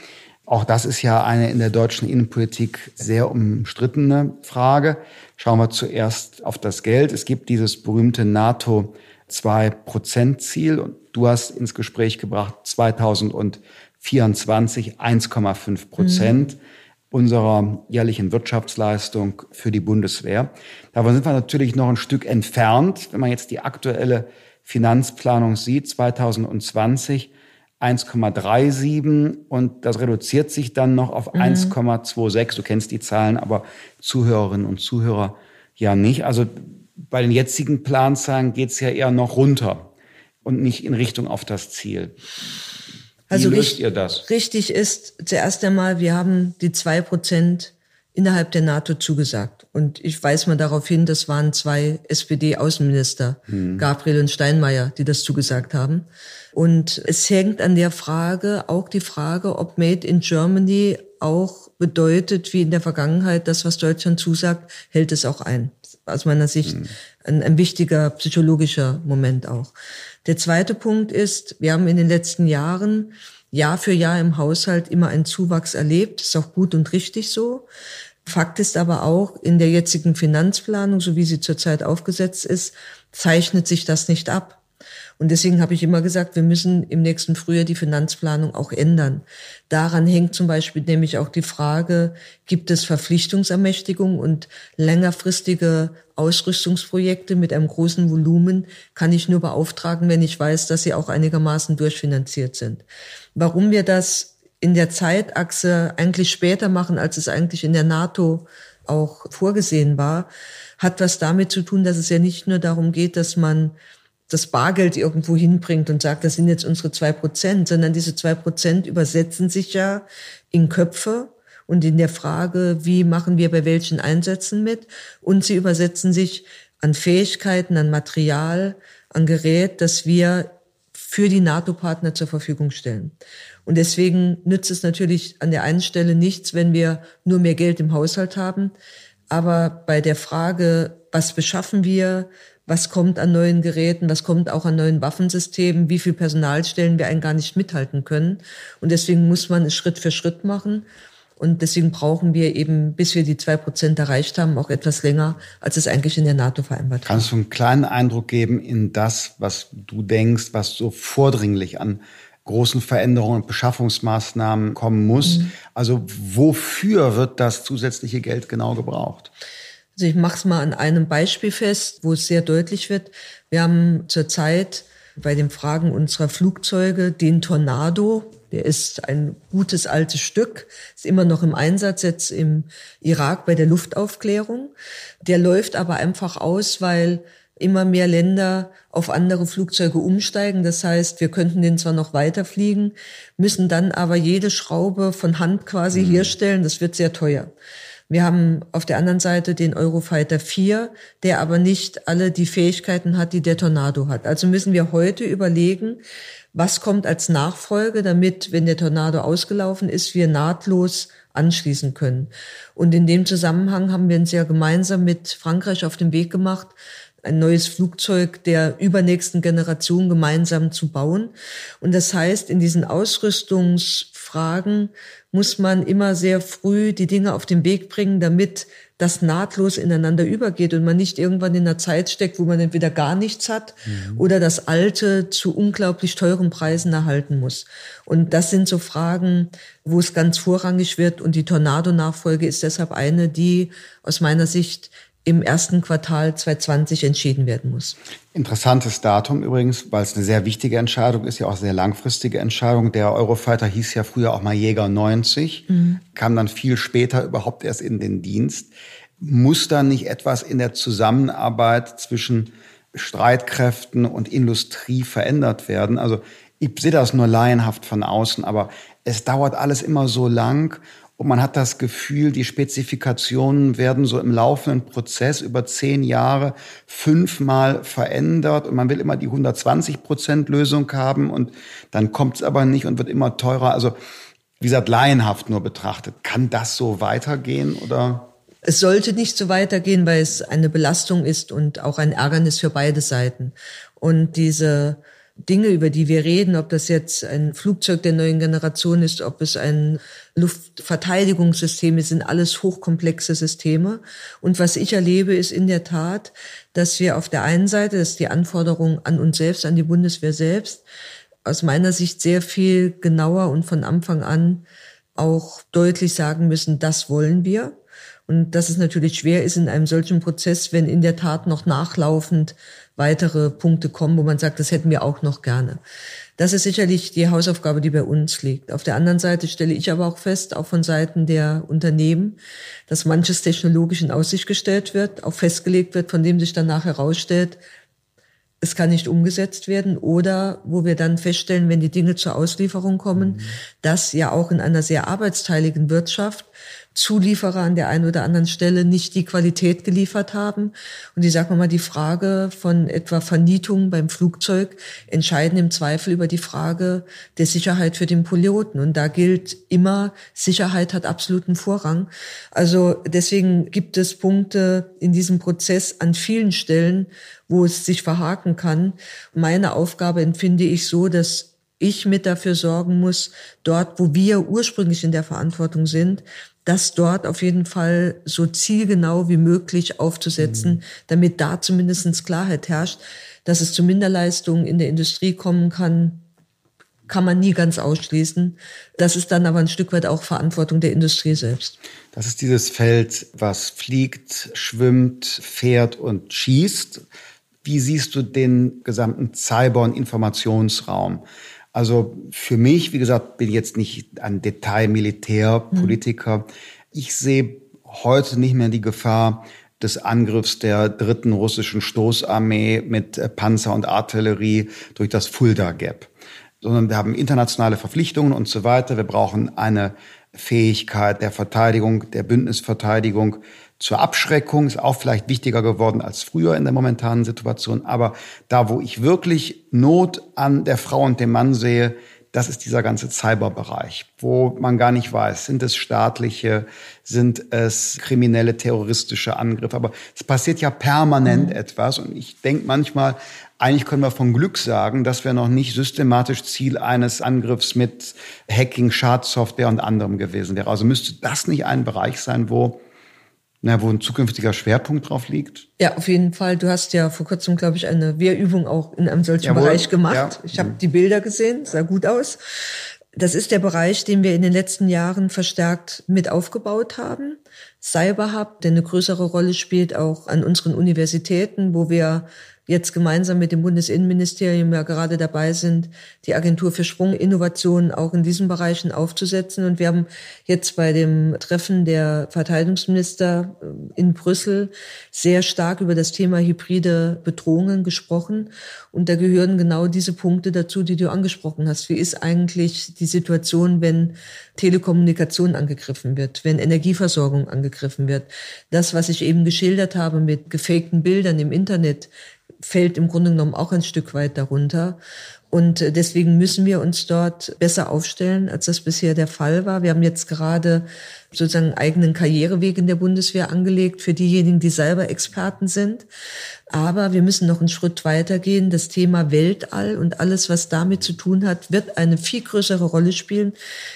Auch das ist ja eine in der deutschen Innenpolitik sehr umstrittene Frage. Schauen wir zuerst auf das Geld. Es gibt dieses berühmte NATO 2-Prozent-Ziel und du hast ins Gespräch gebracht 2024 1,5 Prozent. Mhm unserer jährlichen Wirtschaftsleistung für die Bundeswehr. Davon sind wir natürlich noch ein Stück entfernt. Wenn man jetzt die aktuelle Finanzplanung sieht, 2020 1,37 und das reduziert sich dann noch auf mhm. 1,26. Du kennst die Zahlen, aber Zuhörerinnen und Zuhörer ja nicht. Also bei den jetzigen Planzahlen geht es ja eher noch runter und nicht in Richtung auf das Ziel. Wie also löst ihr das? Richtig ist zuerst einmal, wir haben die zwei Prozent innerhalb der NATO zugesagt. Und ich weise mal darauf hin, das waren zwei SPD-Außenminister, hm. Gabriel und Steinmeier, die das zugesagt haben. Und es hängt an der Frage, auch die Frage, ob Made in Germany auch bedeutet, wie in der Vergangenheit, das, was Deutschland zusagt, hält es auch ein. Aus meiner Sicht hm. ein, ein wichtiger psychologischer Moment auch. Der zweite Punkt ist, wir haben in den letzten Jahren Jahr für Jahr im Haushalt immer einen Zuwachs erlebt. Das ist auch gut und richtig so. Fakt ist aber auch, in der jetzigen Finanzplanung, so wie sie zurzeit aufgesetzt ist, zeichnet sich das nicht ab. Und deswegen habe ich immer gesagt, wir müssen im nächsten Frühjahr die Finanzplanung auch ändern. Daran hängt zum Beispiel nämlich auch die Frage, gibt es Verpflichtungsermächtigung und längerfristige Ausrüstungsprojekte mit einem großen Volumen kann ich nur beauftragen, wenn ich weiß, dass sie auch einigermaßen durchfinanziert sind. Warum wir das in der Zeitachse eigentlich später machen, als es eigentlich in der NATO auch vorgesehen war, hat was damit zu tun, dass es ja nicht nur darum geht, dass man das Bargeld irgendwo hinbringt und sagt, das sind jetzt unsere zwei Prozent, sondern diese zwei Prozent übersetzen sich ja in Köpfe und in der Frage, wie machen wir bei welchen Einsätzen mit und sie übersetzen sich an Fähigkeiten, an Material, an Gerät, das wir für die NATO-Partner zur Verfügung stellen. Und deswegen nützt es natürlich an der einen Stelle nichts, wenn wir nur mehr Geld im Haushalt haben. Aber bei der Frage, was beschaffen wir, was kommt an neuen Geräten, was kommt auch an neuen Waffensystemen, wie viel Personal stellen wir einen gar nicht mithalten können. Und deswegen muss man es Schritt für Schritt machen. Und deswegen brauchen wir eben, bis wir die zwei Prozent erreicht haben, auch etwas länger, als es eigentlich in der NATO vereinbart war. Kannst du einen kleinen Eindruck geben in das, was du denkst, was so vordringlich an großen Veränderungen und Beschaffungsmaßnahmen kommen muss? Mhm. Also wofür wird das zusätzliche Geld genau gebraucht? Also ich mache es mal an einem Beispiel fest, wo es sehr deutlich wird. Wir haben zurzeit bei den Fragen unserer Flugzeuge den Tornado. Der ist ein gutes altes Stück, ist immer noch im Einsatz jetzt im Irak bei der Luftaufklärung. Der läuft aber einfach aus, weil immer mehr Länder auf andere Flugzeuge umsteigen. Das heißt, wir könnten den zwar noch weiterfliegen, müssen dann aber jede Schraube von Hand quasi mhm. herstellen. Das wird sehr teuer. Wir haben auf der anderen Seite den Eurofighter 4, der aber nicht alle die Fähigkeiten hat, die der Tornado hat. Also müssen wir heute überlegen, was kommt als Nachfolge, damit, wenn der Tornado ausgelaufen ist, wir nahtlos anschließen können. Und in dem Zusammenhang haben wir uns ja gemeinsam mit Frankreich auf den Weg gemacht, ein neues Flugzeug der übernächsten Generation gemeinsam zu bauen. Und das heißt, in diesen Ausrüstungsfragen muss man immer sehr früh die Dinge auf den Weg bringen, damit das nahtlos ineinander übergeht und man nicht irgendwann in einer Zeit steckt, wo man entweder gar nichts hat mhm. oder das Alte zu unglaublich teuren Preisen erhalten muss. Und das sind so Fragen, wo es ganz vorrangig wird. Und die Tornado-Nachfolge ist deshalb eine, die aus meiner Sicht im ersten Quartal 2020 entschieden werden muss. Interessantes Datum übrigens, weil es eine sehr wichtige Entscheidung ist, ja auch sehr langfristige Entscheidung. Der Eurofighter hieß ja früher auch mal Jäger 90, mhm. kam dann viel später überhaupt erst in den Dienst. Muss da nicht etwas in der Zusammenarbeit zwischen Streitkräften und Industrie verändert werden? Also ich sehe das nur laienhaft von außen, aber es dauert alles immer so lang und man hat das Gefühl, die Spezifikationen werden so im laufenden Prozess über zehn Jahre fünfmal verändert und man will immer die 120 Prozent Lösung haben und dann kommt es aber nicht und wird immer teurer. Also wie gesagt, laienhaft nur betrachtet. Kann das so weitergehen oder? Es sollte nicht so weitergehen, weil es eine Belastung ist und auch ein Ärgernis für beide Seiten. Und diese Dinge, über die wir reden, ob das jetzt ein Flugzeug der neuen Generation ist, ob es ein Luftverteidigungssystem ist, sind alles hochkomplexe Systeme. Und was ich erlebe, ist in der Tat, dass wir auf der einen Seite, das ist die Anforderung an uns selbst, an die Bundeswehr selbst, aus meiner Sicht sehr viel genauer und von Anfang an auch deutlich sagen müssen, das wollen wir. Und dass es natürlich schwer ist in einem solchen Prozess, wenn in der Tat noch nachlaufend weitere Punkte kommen, wo man sagt, das hätten wir auch noch gerne. Das ist sicherlich die Hausaufgabe, die bei uns liegt. Auf der anderen Seite stelle ich aber auch fest, auch von Seiten der Unternehmen, dass manches technologisch in Aussicht gestellt wird, auch festgelegt wird, von dem sich danach herausstellt, es kann nicht umgesetzt werden oder wo wir dann feststellen, wenn die Dinge zur Auslieferung kommen, mhm. dass ja auch in einer sehr arbeitsteiligen Wirtschaft Zulieferer an der einen oder anderen Stelle nicht die Qualität geliefert haben. Und ich sage mal, die Frage von etwa Vernietung beim Flugzeug entscheiden im Zweifel über die Frage der Sicherheit für den Piloten. Und da gilt immer, Sicherheit hat absoluten Vorrang. Also deswegen gibt es Punkte in diesem Prozess an vielen Stellen, wo es sich verhaken kann. Meine Aufgabe empfinde ich so, dass ich mit dafür sorgen muss, dort, wo wir ursprünglich in der Verantwortung sind, das dort auf jeden Fall so zielgenau wie möglich aufzusetzen, mhm. damit da zumindestens Klarheit herrscht. Dass es zu Minderleistungen in der Industrie kommen kann, kann man nie ganz ausschließen. Das ist dann aber ein Stück weit auch Verantwortung der Industrie selbst. Das ist dieses Feld, was fliegt, schwimmt, fährt und schießt. Wie siehst du den gesamten Cyber-Informationsraum? Also für mich, wie gesagt, bin ich jetzt nicht ein Detail-Militär-Politiker. Mhm. Ich sehe heute nicht mehr die Gefahr des Angriffs der dritten russischen Stoßarmee mit äh, Panzer und Artillerie durch das Fulda Gap, sondern wir haben internationale Verpflichtungen und so weiter. Wir brauchen eine Fähigkeit der Verteidigung, der Bündnisverteidigung zur Abschreckung ist auch vielleicht wichtiger geworden als früher in der momentanen Situation. Aber da, wo ich wirklich Not an der Frau und dem Mann sehe, das ist dieser ganze Cyberbereich, wo man gar nicht weiß, sind es staatliche, sind es kriminelle, terroristische Angriffe. Aber es passiert ja permanent mhm. etwas. Und ich denke manchmal, eigentlich können wir von Glück sagen, dass wir noch nicht systematisch Ziel eines Angriffs mit Hacking, Schadsoftware und anderem gewesen wären. Also müsste das nicht ein Bereich sein, wo na, wo ein zukünftiger Schwerpunkt drauf liegt? Ja, auf jeden Fall. Du hast ja vor kurzem, glaube ich, eine Wehrübung auch in einem solchen Jawohl, Bereich gemacht. Ja. Ich habe die Bilder gesehen, sah gut aus. Das ist der Bereich, den wir in den letzten Jahren verstärkt mit aufgebaut haben. Cyberhub, der eine größere Rolle spielt auch an unseren Universitäten, wo wir jetzt gemeinsam mit dem Bundesinnenministerium ja gerade dabei sind, die Agentur für Sprunginnovationen auch in diesen Bereichen aufzusetzen. Und wir haben jetzt bei dem Treffen der Verteidigungsminister äh, in Brüssel sehr stark über das Thema hybride Bedrohungen gesprochen. Und da gehören genau diese Punkte dazu, die du angesprochen hast. Wie ist eigentlich die Situation, wenn Telekommunikation angegriffen wird, wenn Energieversorgung angegriffen wird? Das, was ich eben geschildert habe mit gefakten Bildern im Internet, fällt im Grunde genommen auch ein Stück weit darunter. Und äh, deswegen müssen wir uns dort besser aufstellen, als das bisher der Fall war. Wir haben jetzt gerade sozusagen eigenen Karriereweg in der Bundeswehr angelegt für diejenigen, die selber Experten sind. Aber wir müssen noch einen Schritt weitergehen. Das Thema Weltall und alles, was damit zu tun hat, wird eine viel größere Rolle spielen.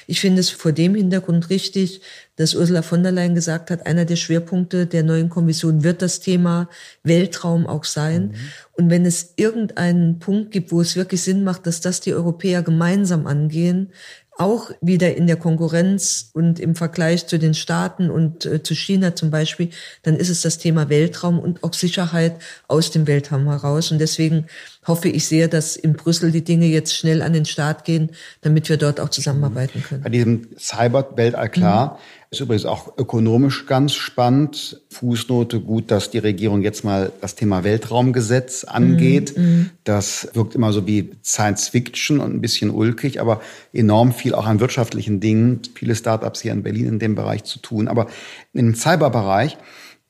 Ich finde es vor dem Hintergrund richtig, dass Ursula von der Leyen gesagt hat, einer der Schwerpunkte der neuen Kommission wird das Thema Weltraum auch sein. Mhm. Und wenn es irgendeinen Punkt gibt, wo es wirklich Sinn macht, dass das die Europäer gemeinsam angehen, auch wieder in der Konkurrenz und im Vergleich zu den Staaten und äh, zu China zum Beispiel, dann ist es das Thema Weltraum und auch Sicherheit aus dem Weltraum heraus. Und deswegen hoffe ich sehr, dass in Brüssel die Dinge jetzt schnell an den Start gehen, damit wir dort auch zusammenarbeiten können. Bei diesem Cyber-Weltall klar. Mhm. Ist übrigens auch ökonomisch ganz spannend. Fußnote, gut, dass die Regierung jetzt mal das Thema Weltraumgesetz angeht. Mm, Das wirkt immer so wie Science Fiction und ein bisschen ulkig, aber enorm viel auch an wirtschaftlichen Dingen. Viele Startups hier in Berlin in dem Bereich zu tun. Aber im Cyberbereich,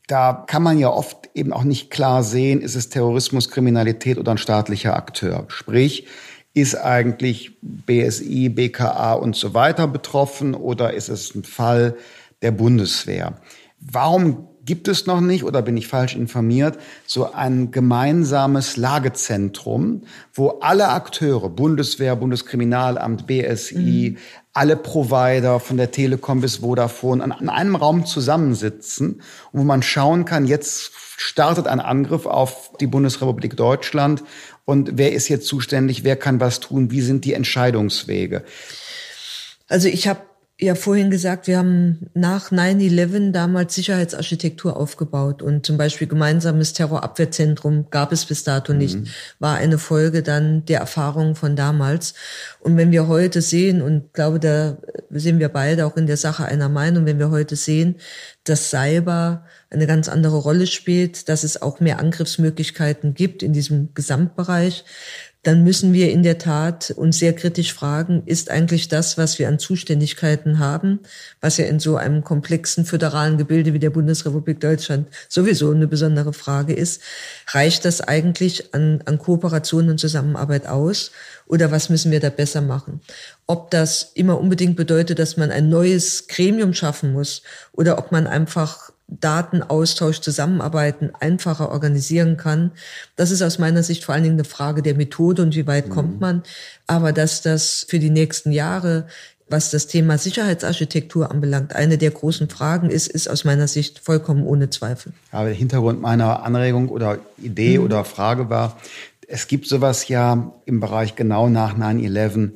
da kann man ja oft eben auch nicht klar sehen, ist es Terrorismus, Kriminalität oder ein staatlicher Akteur. Sprich, ist eigentlich BSI, BKA und so weiter betroffen oder ist es ein Fall der Bundeswehr? Warum gibt es noch nicht oder bin ich falsch informiert, so ein gemeinsames Lagezentrum, wo alle Akteure, Bundeswehr, Bundeskriminalamt, BSI, mhm. Alle Provider von der Telekom bis Vodafone an, einem Raum zusammensitzen wo man schauen kann, jetzt startet ein Angriff auf die Bundesrepublik Deutschland und wer ist jetzt zuständig, wer kann was tun, wie sind die Entscheidungswege? Also ich habe ja vorhin gesagt, wir haben nach 9-11 damals Sicherheitsarchitektur aufgebaut und zum Beispiel gemeinsames Terrorabwehrzentrum gab es bis dato mhm. nicht, war eine Folge dann der Erfahrungen von damals. Und wenn wir heute sehen, und glaube, da sind wir beide auch in der Sache einer Meinung, wenn wir heute sehen, dass Cyber eine ganz andere Rolle spielt, dass es auch mehr Angriffsmöglichkeiten gibt in diesem Gesamtbereich, dann müssen wir in der Tat uns sehr kritisch fragen, ist eigentlich das, was wir an Zuständigkeiten haben, was ja in so einem komplexen föderalen Gebilde wie der Bundesrepublik Deutschland sowieso eine besondere Frage ist, reicht das eigentlich an, an Kooperation und Zusammenarbeit aus? Oder was müssen wir da besser machen? Ob das immer unbedingt bedeutet, dass man ein neues Gremium schaffen muss oder ob man einfach Datenaustausch, Zusammenarbeiten einfacher organisieren kann. Das ist aus meiner Sicht vor allen Dingen eine Frage der Methode und wie weit mhm. kommt man. Aber dass das für die nächsten Jahre, was das Thema Sicherheitsarchitektur anbelangt, eine der großen Fragen ist, ist aus meiner Sicht vollkommen ohne Zweifel. Aber der Hintergrund meiner Anregung oder Idee mhm. oder Frage war, es gibt sowas ja im Bereich genau nach 9-11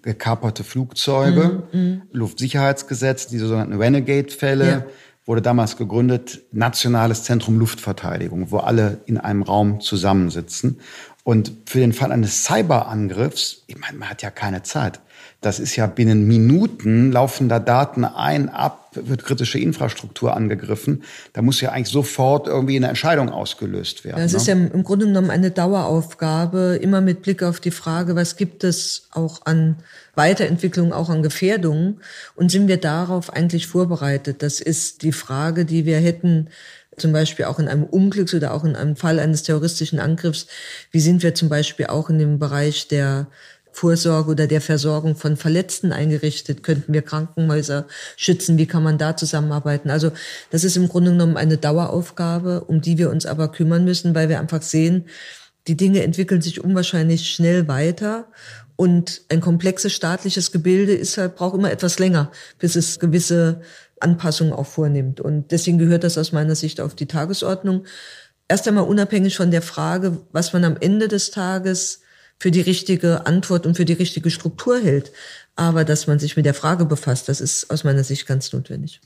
gekaperte Flugzeuge, mhm. mhm. Luftsicherheitsgesetz, diese sogenannten Renegade-Fälle. Ja wurde damals gegründet Nationales Zentrum Luftverteidigung, wo alle in einem Raum zusammensitzen. Und für den Fall eines Cyberangriffs, ich meine, man hat ja keine Zeit. Das ist ja binnen Minuten laufen da Daten ein, ab, wird kritische Infrastruktur angegriffen. Da muss ja eigentlich sofort irgendwie eine Entscheidung ausgelöst werden. Das ne? ist ja im Grunde genommen eine Daueraufgabe, immer mit Blick auf die Frage, was gibt es auch an Weiterentwicklung, auch an Gefährdungen und sind wir darauf eigentlich vorbereitet? Das ist die Frage, die wir hätten zum Beispiel auch in einem Unglücks- oder auch in einem Fall eines terroristischen Angriffs. Wie sind wir zum Beispiel auch in dem Bereich der Vorsorge oder der Versorgung von Verletzten eingerichtet? Könnten wir Krankenhäuser schützen? Wie kann man da zusammenarbeiten? Also das ist im Grunde genommen eine Daueraufgabe, um die wir uns aber kümmern müssen, weil wir einfach sehen, die Dinge entwickeln sich unwahrscheinlich schnell weiter und ein komplexes staatliches Gebilde ist halt, braucht immer etwas länger, bis es gewisse Anpassungen auch vornimmt. Und deswegen gehört das aus meiner Sicht auf die Tagesordnung. Erst einmal unabhängig von der Frage, was man am Ende des Tages für die richtige Antwort und für die richtige Struktur hält. Aber dass man sich mit der Frage befasst, das ist aus meiner Sicht ganz notwendig.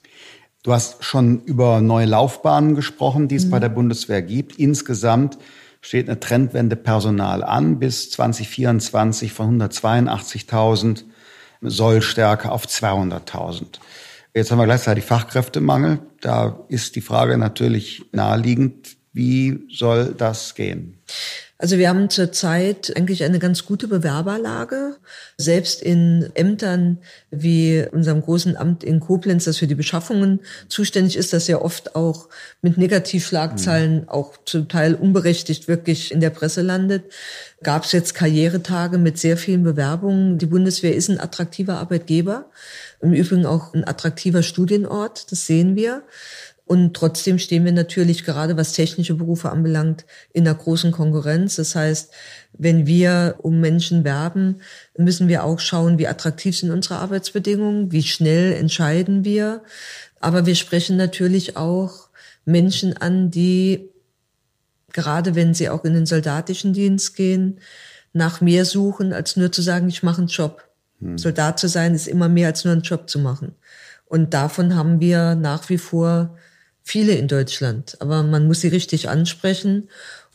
Du hast schon über neue Laufbahnen gesprochen, die es mhm. bei der Bundeswehr gibt. Insgesamt steht eine Trendwende Personal an. Bis 2024 von 182.000 Sollstärke auf 200.000. Jetzt haben wir gleichzeitig Fachkräftemangel. Da ist die Frage natürlich naheliegend, wie soll das gehen? Also wir haben zurzeit eigentlich eine ganz gute Bewerberlage. Selbst in Ämtern wie unserem großen Amt in Koblenz, das für die Beschaffungen zuständig ist, das ja oft auch mit Negativschlagzeilen, mhm. auch zum Teil unberechtigt wirklich in der Presse landet, gab es jetzt Karrieretage mit sehr vielen Bewerbungen. Die Bundeswehr ist ein attraktiver Arbeitgeber, im Übrigen auch ein attraktiver Studienort, das sehen wir. Und trotzdem stehen wir natürlich gerade was technische Berufe anbelangt in einer großen Konkurrenz. Das heißt, wenn wir um Menschen werben, müssen wir auch schauen, wie attraktiv sind unsere Arbeitsbedingungen, wie schnell entscheiden wir. Aber wir sprechen natürlich auch Menschen an, die gerade wenn sie auch in den soldatischen Dienst gehen, nach mehr suchen, als nur zu sagen, ich mache einen Job. Hm. Soldat zu sein ist immer mehr als nur einen Job zu machen. Und davon haben wir nach wie vor viele in Deutschland, aber man muss sie richtig ansprechen.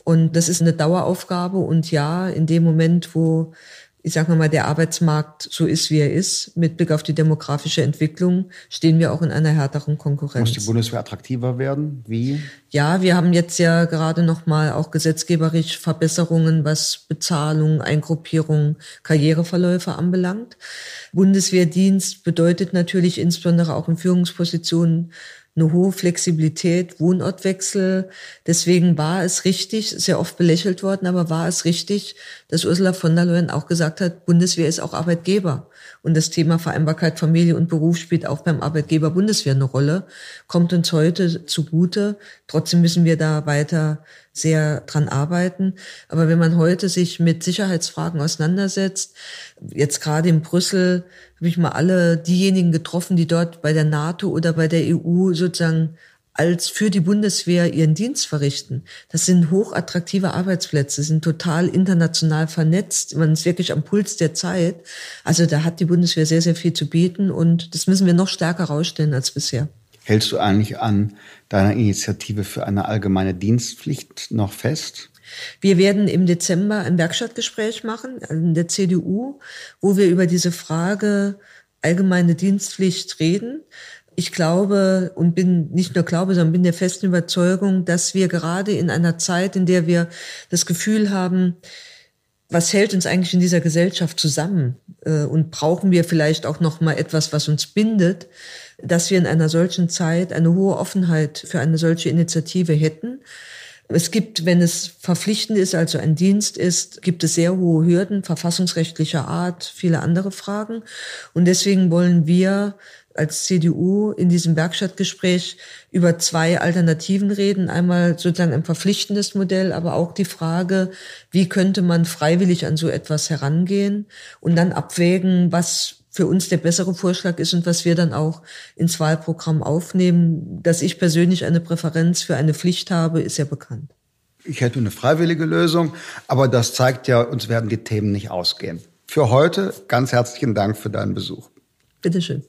Und das ist eine Daueraufgabe. Und ja, in dem Moment, wo, ich sage mal, der Arbeitsmarkt so ist, wie er ist, mit Blick auf die demografische Entwicklung, stehen wir auch in einer härteren Konkurrenz. Muss die Bundeswehr attraktiver werden? Wie? Ja, wir haben jetzt ja gerade noch mal auch gesetzgeberisch Verbesserungen, was Bezahlung, Eingruppierung, Karriereverläufe anbelangt. Bundeswehrdienst bedeutet natürlich insbesondere auch in Führungspositionen eine hohe Flexibilität, Wohnortwechsel. Deswegen war es richtig, sehr oft belächelt worden, aber war es richtig, dass Ursula von der Leyen auch gesagt hat, Bundeswehr ist auch Arbeitgeber. Und das Thema Vereinbarkeit Familie und Beruf spielt auch beim Arbeitgeber Bundeswehr eine Rolle, kommt uns heute zugute. Trotzdem müssen wir da weiter sehr dran arbeiten. Aber wenn man heute sich mit Sicherheitsfragen auseinandersetzt, jetzt gerade in Brüssel habe ich mal alle diejenigen getroffen, die dort bei der NATO oder bei der EU sozusagen als für die Bundeswehr ihren Dienst verrichten. Das sind hochattraktive Arbeitsplätze, sind total international vernetzt. Man ist wirklich am Puls der Zeit. Also da hat die Bundeswehr sehr, sehr viel zu bieten und das müssen wir noch stärker rausstellen als bisher. Hältst du eigentlich an deiner Initiative für eine allgemeine Dienstpflicht noch fest? Wir werden im Dezember ein Werkstattgespräch machen in der CDU, wo wir über diese Frage allgemeine Dienstpflicht reden. Ich glaube und bin nicht nur glaube, sondern bin der festen Überzeugung, dass wir gerade in einer Zeit, in der wir das Gefühl haben, was hält uns eigentlich in dieser Gesellschaft zusammen äh, und brauchen wir vielleicht auch noch mal etwas, was uns bindet, dass wir in einer solchen Zeit eine hohe Offenheit für eine solche Initiative hätten. Es gibt, wenn es verpflichtend ist, also ein Dienst ist, gibt es sehr hohe Hürden verfassungsrechtlicher Art, viele andere Fragen. Und deswegen wollen wir als CDU in diesem Werkstattgespräch über zwei Alternativen reden. Einmal sozusagen ein verpflichtendes Modell, aber auch die Frage, wie könnte man freiwillig an so etwas herangehen und dann abwägen, was für uns der bessere Vorschlag ist und was wir dann auch ins Wahlprogramm aufnehmen. Dass ich persönlich eine Präferenz für eine Pflicht habe, ist ja bekannt. Ich hätte eine freiwillige Lösung, aber das zeigt ja, uns werden die Themen nicht ausgehen. Für heute ganz herzlichen Dank für deinen Besuch. Bitteschön.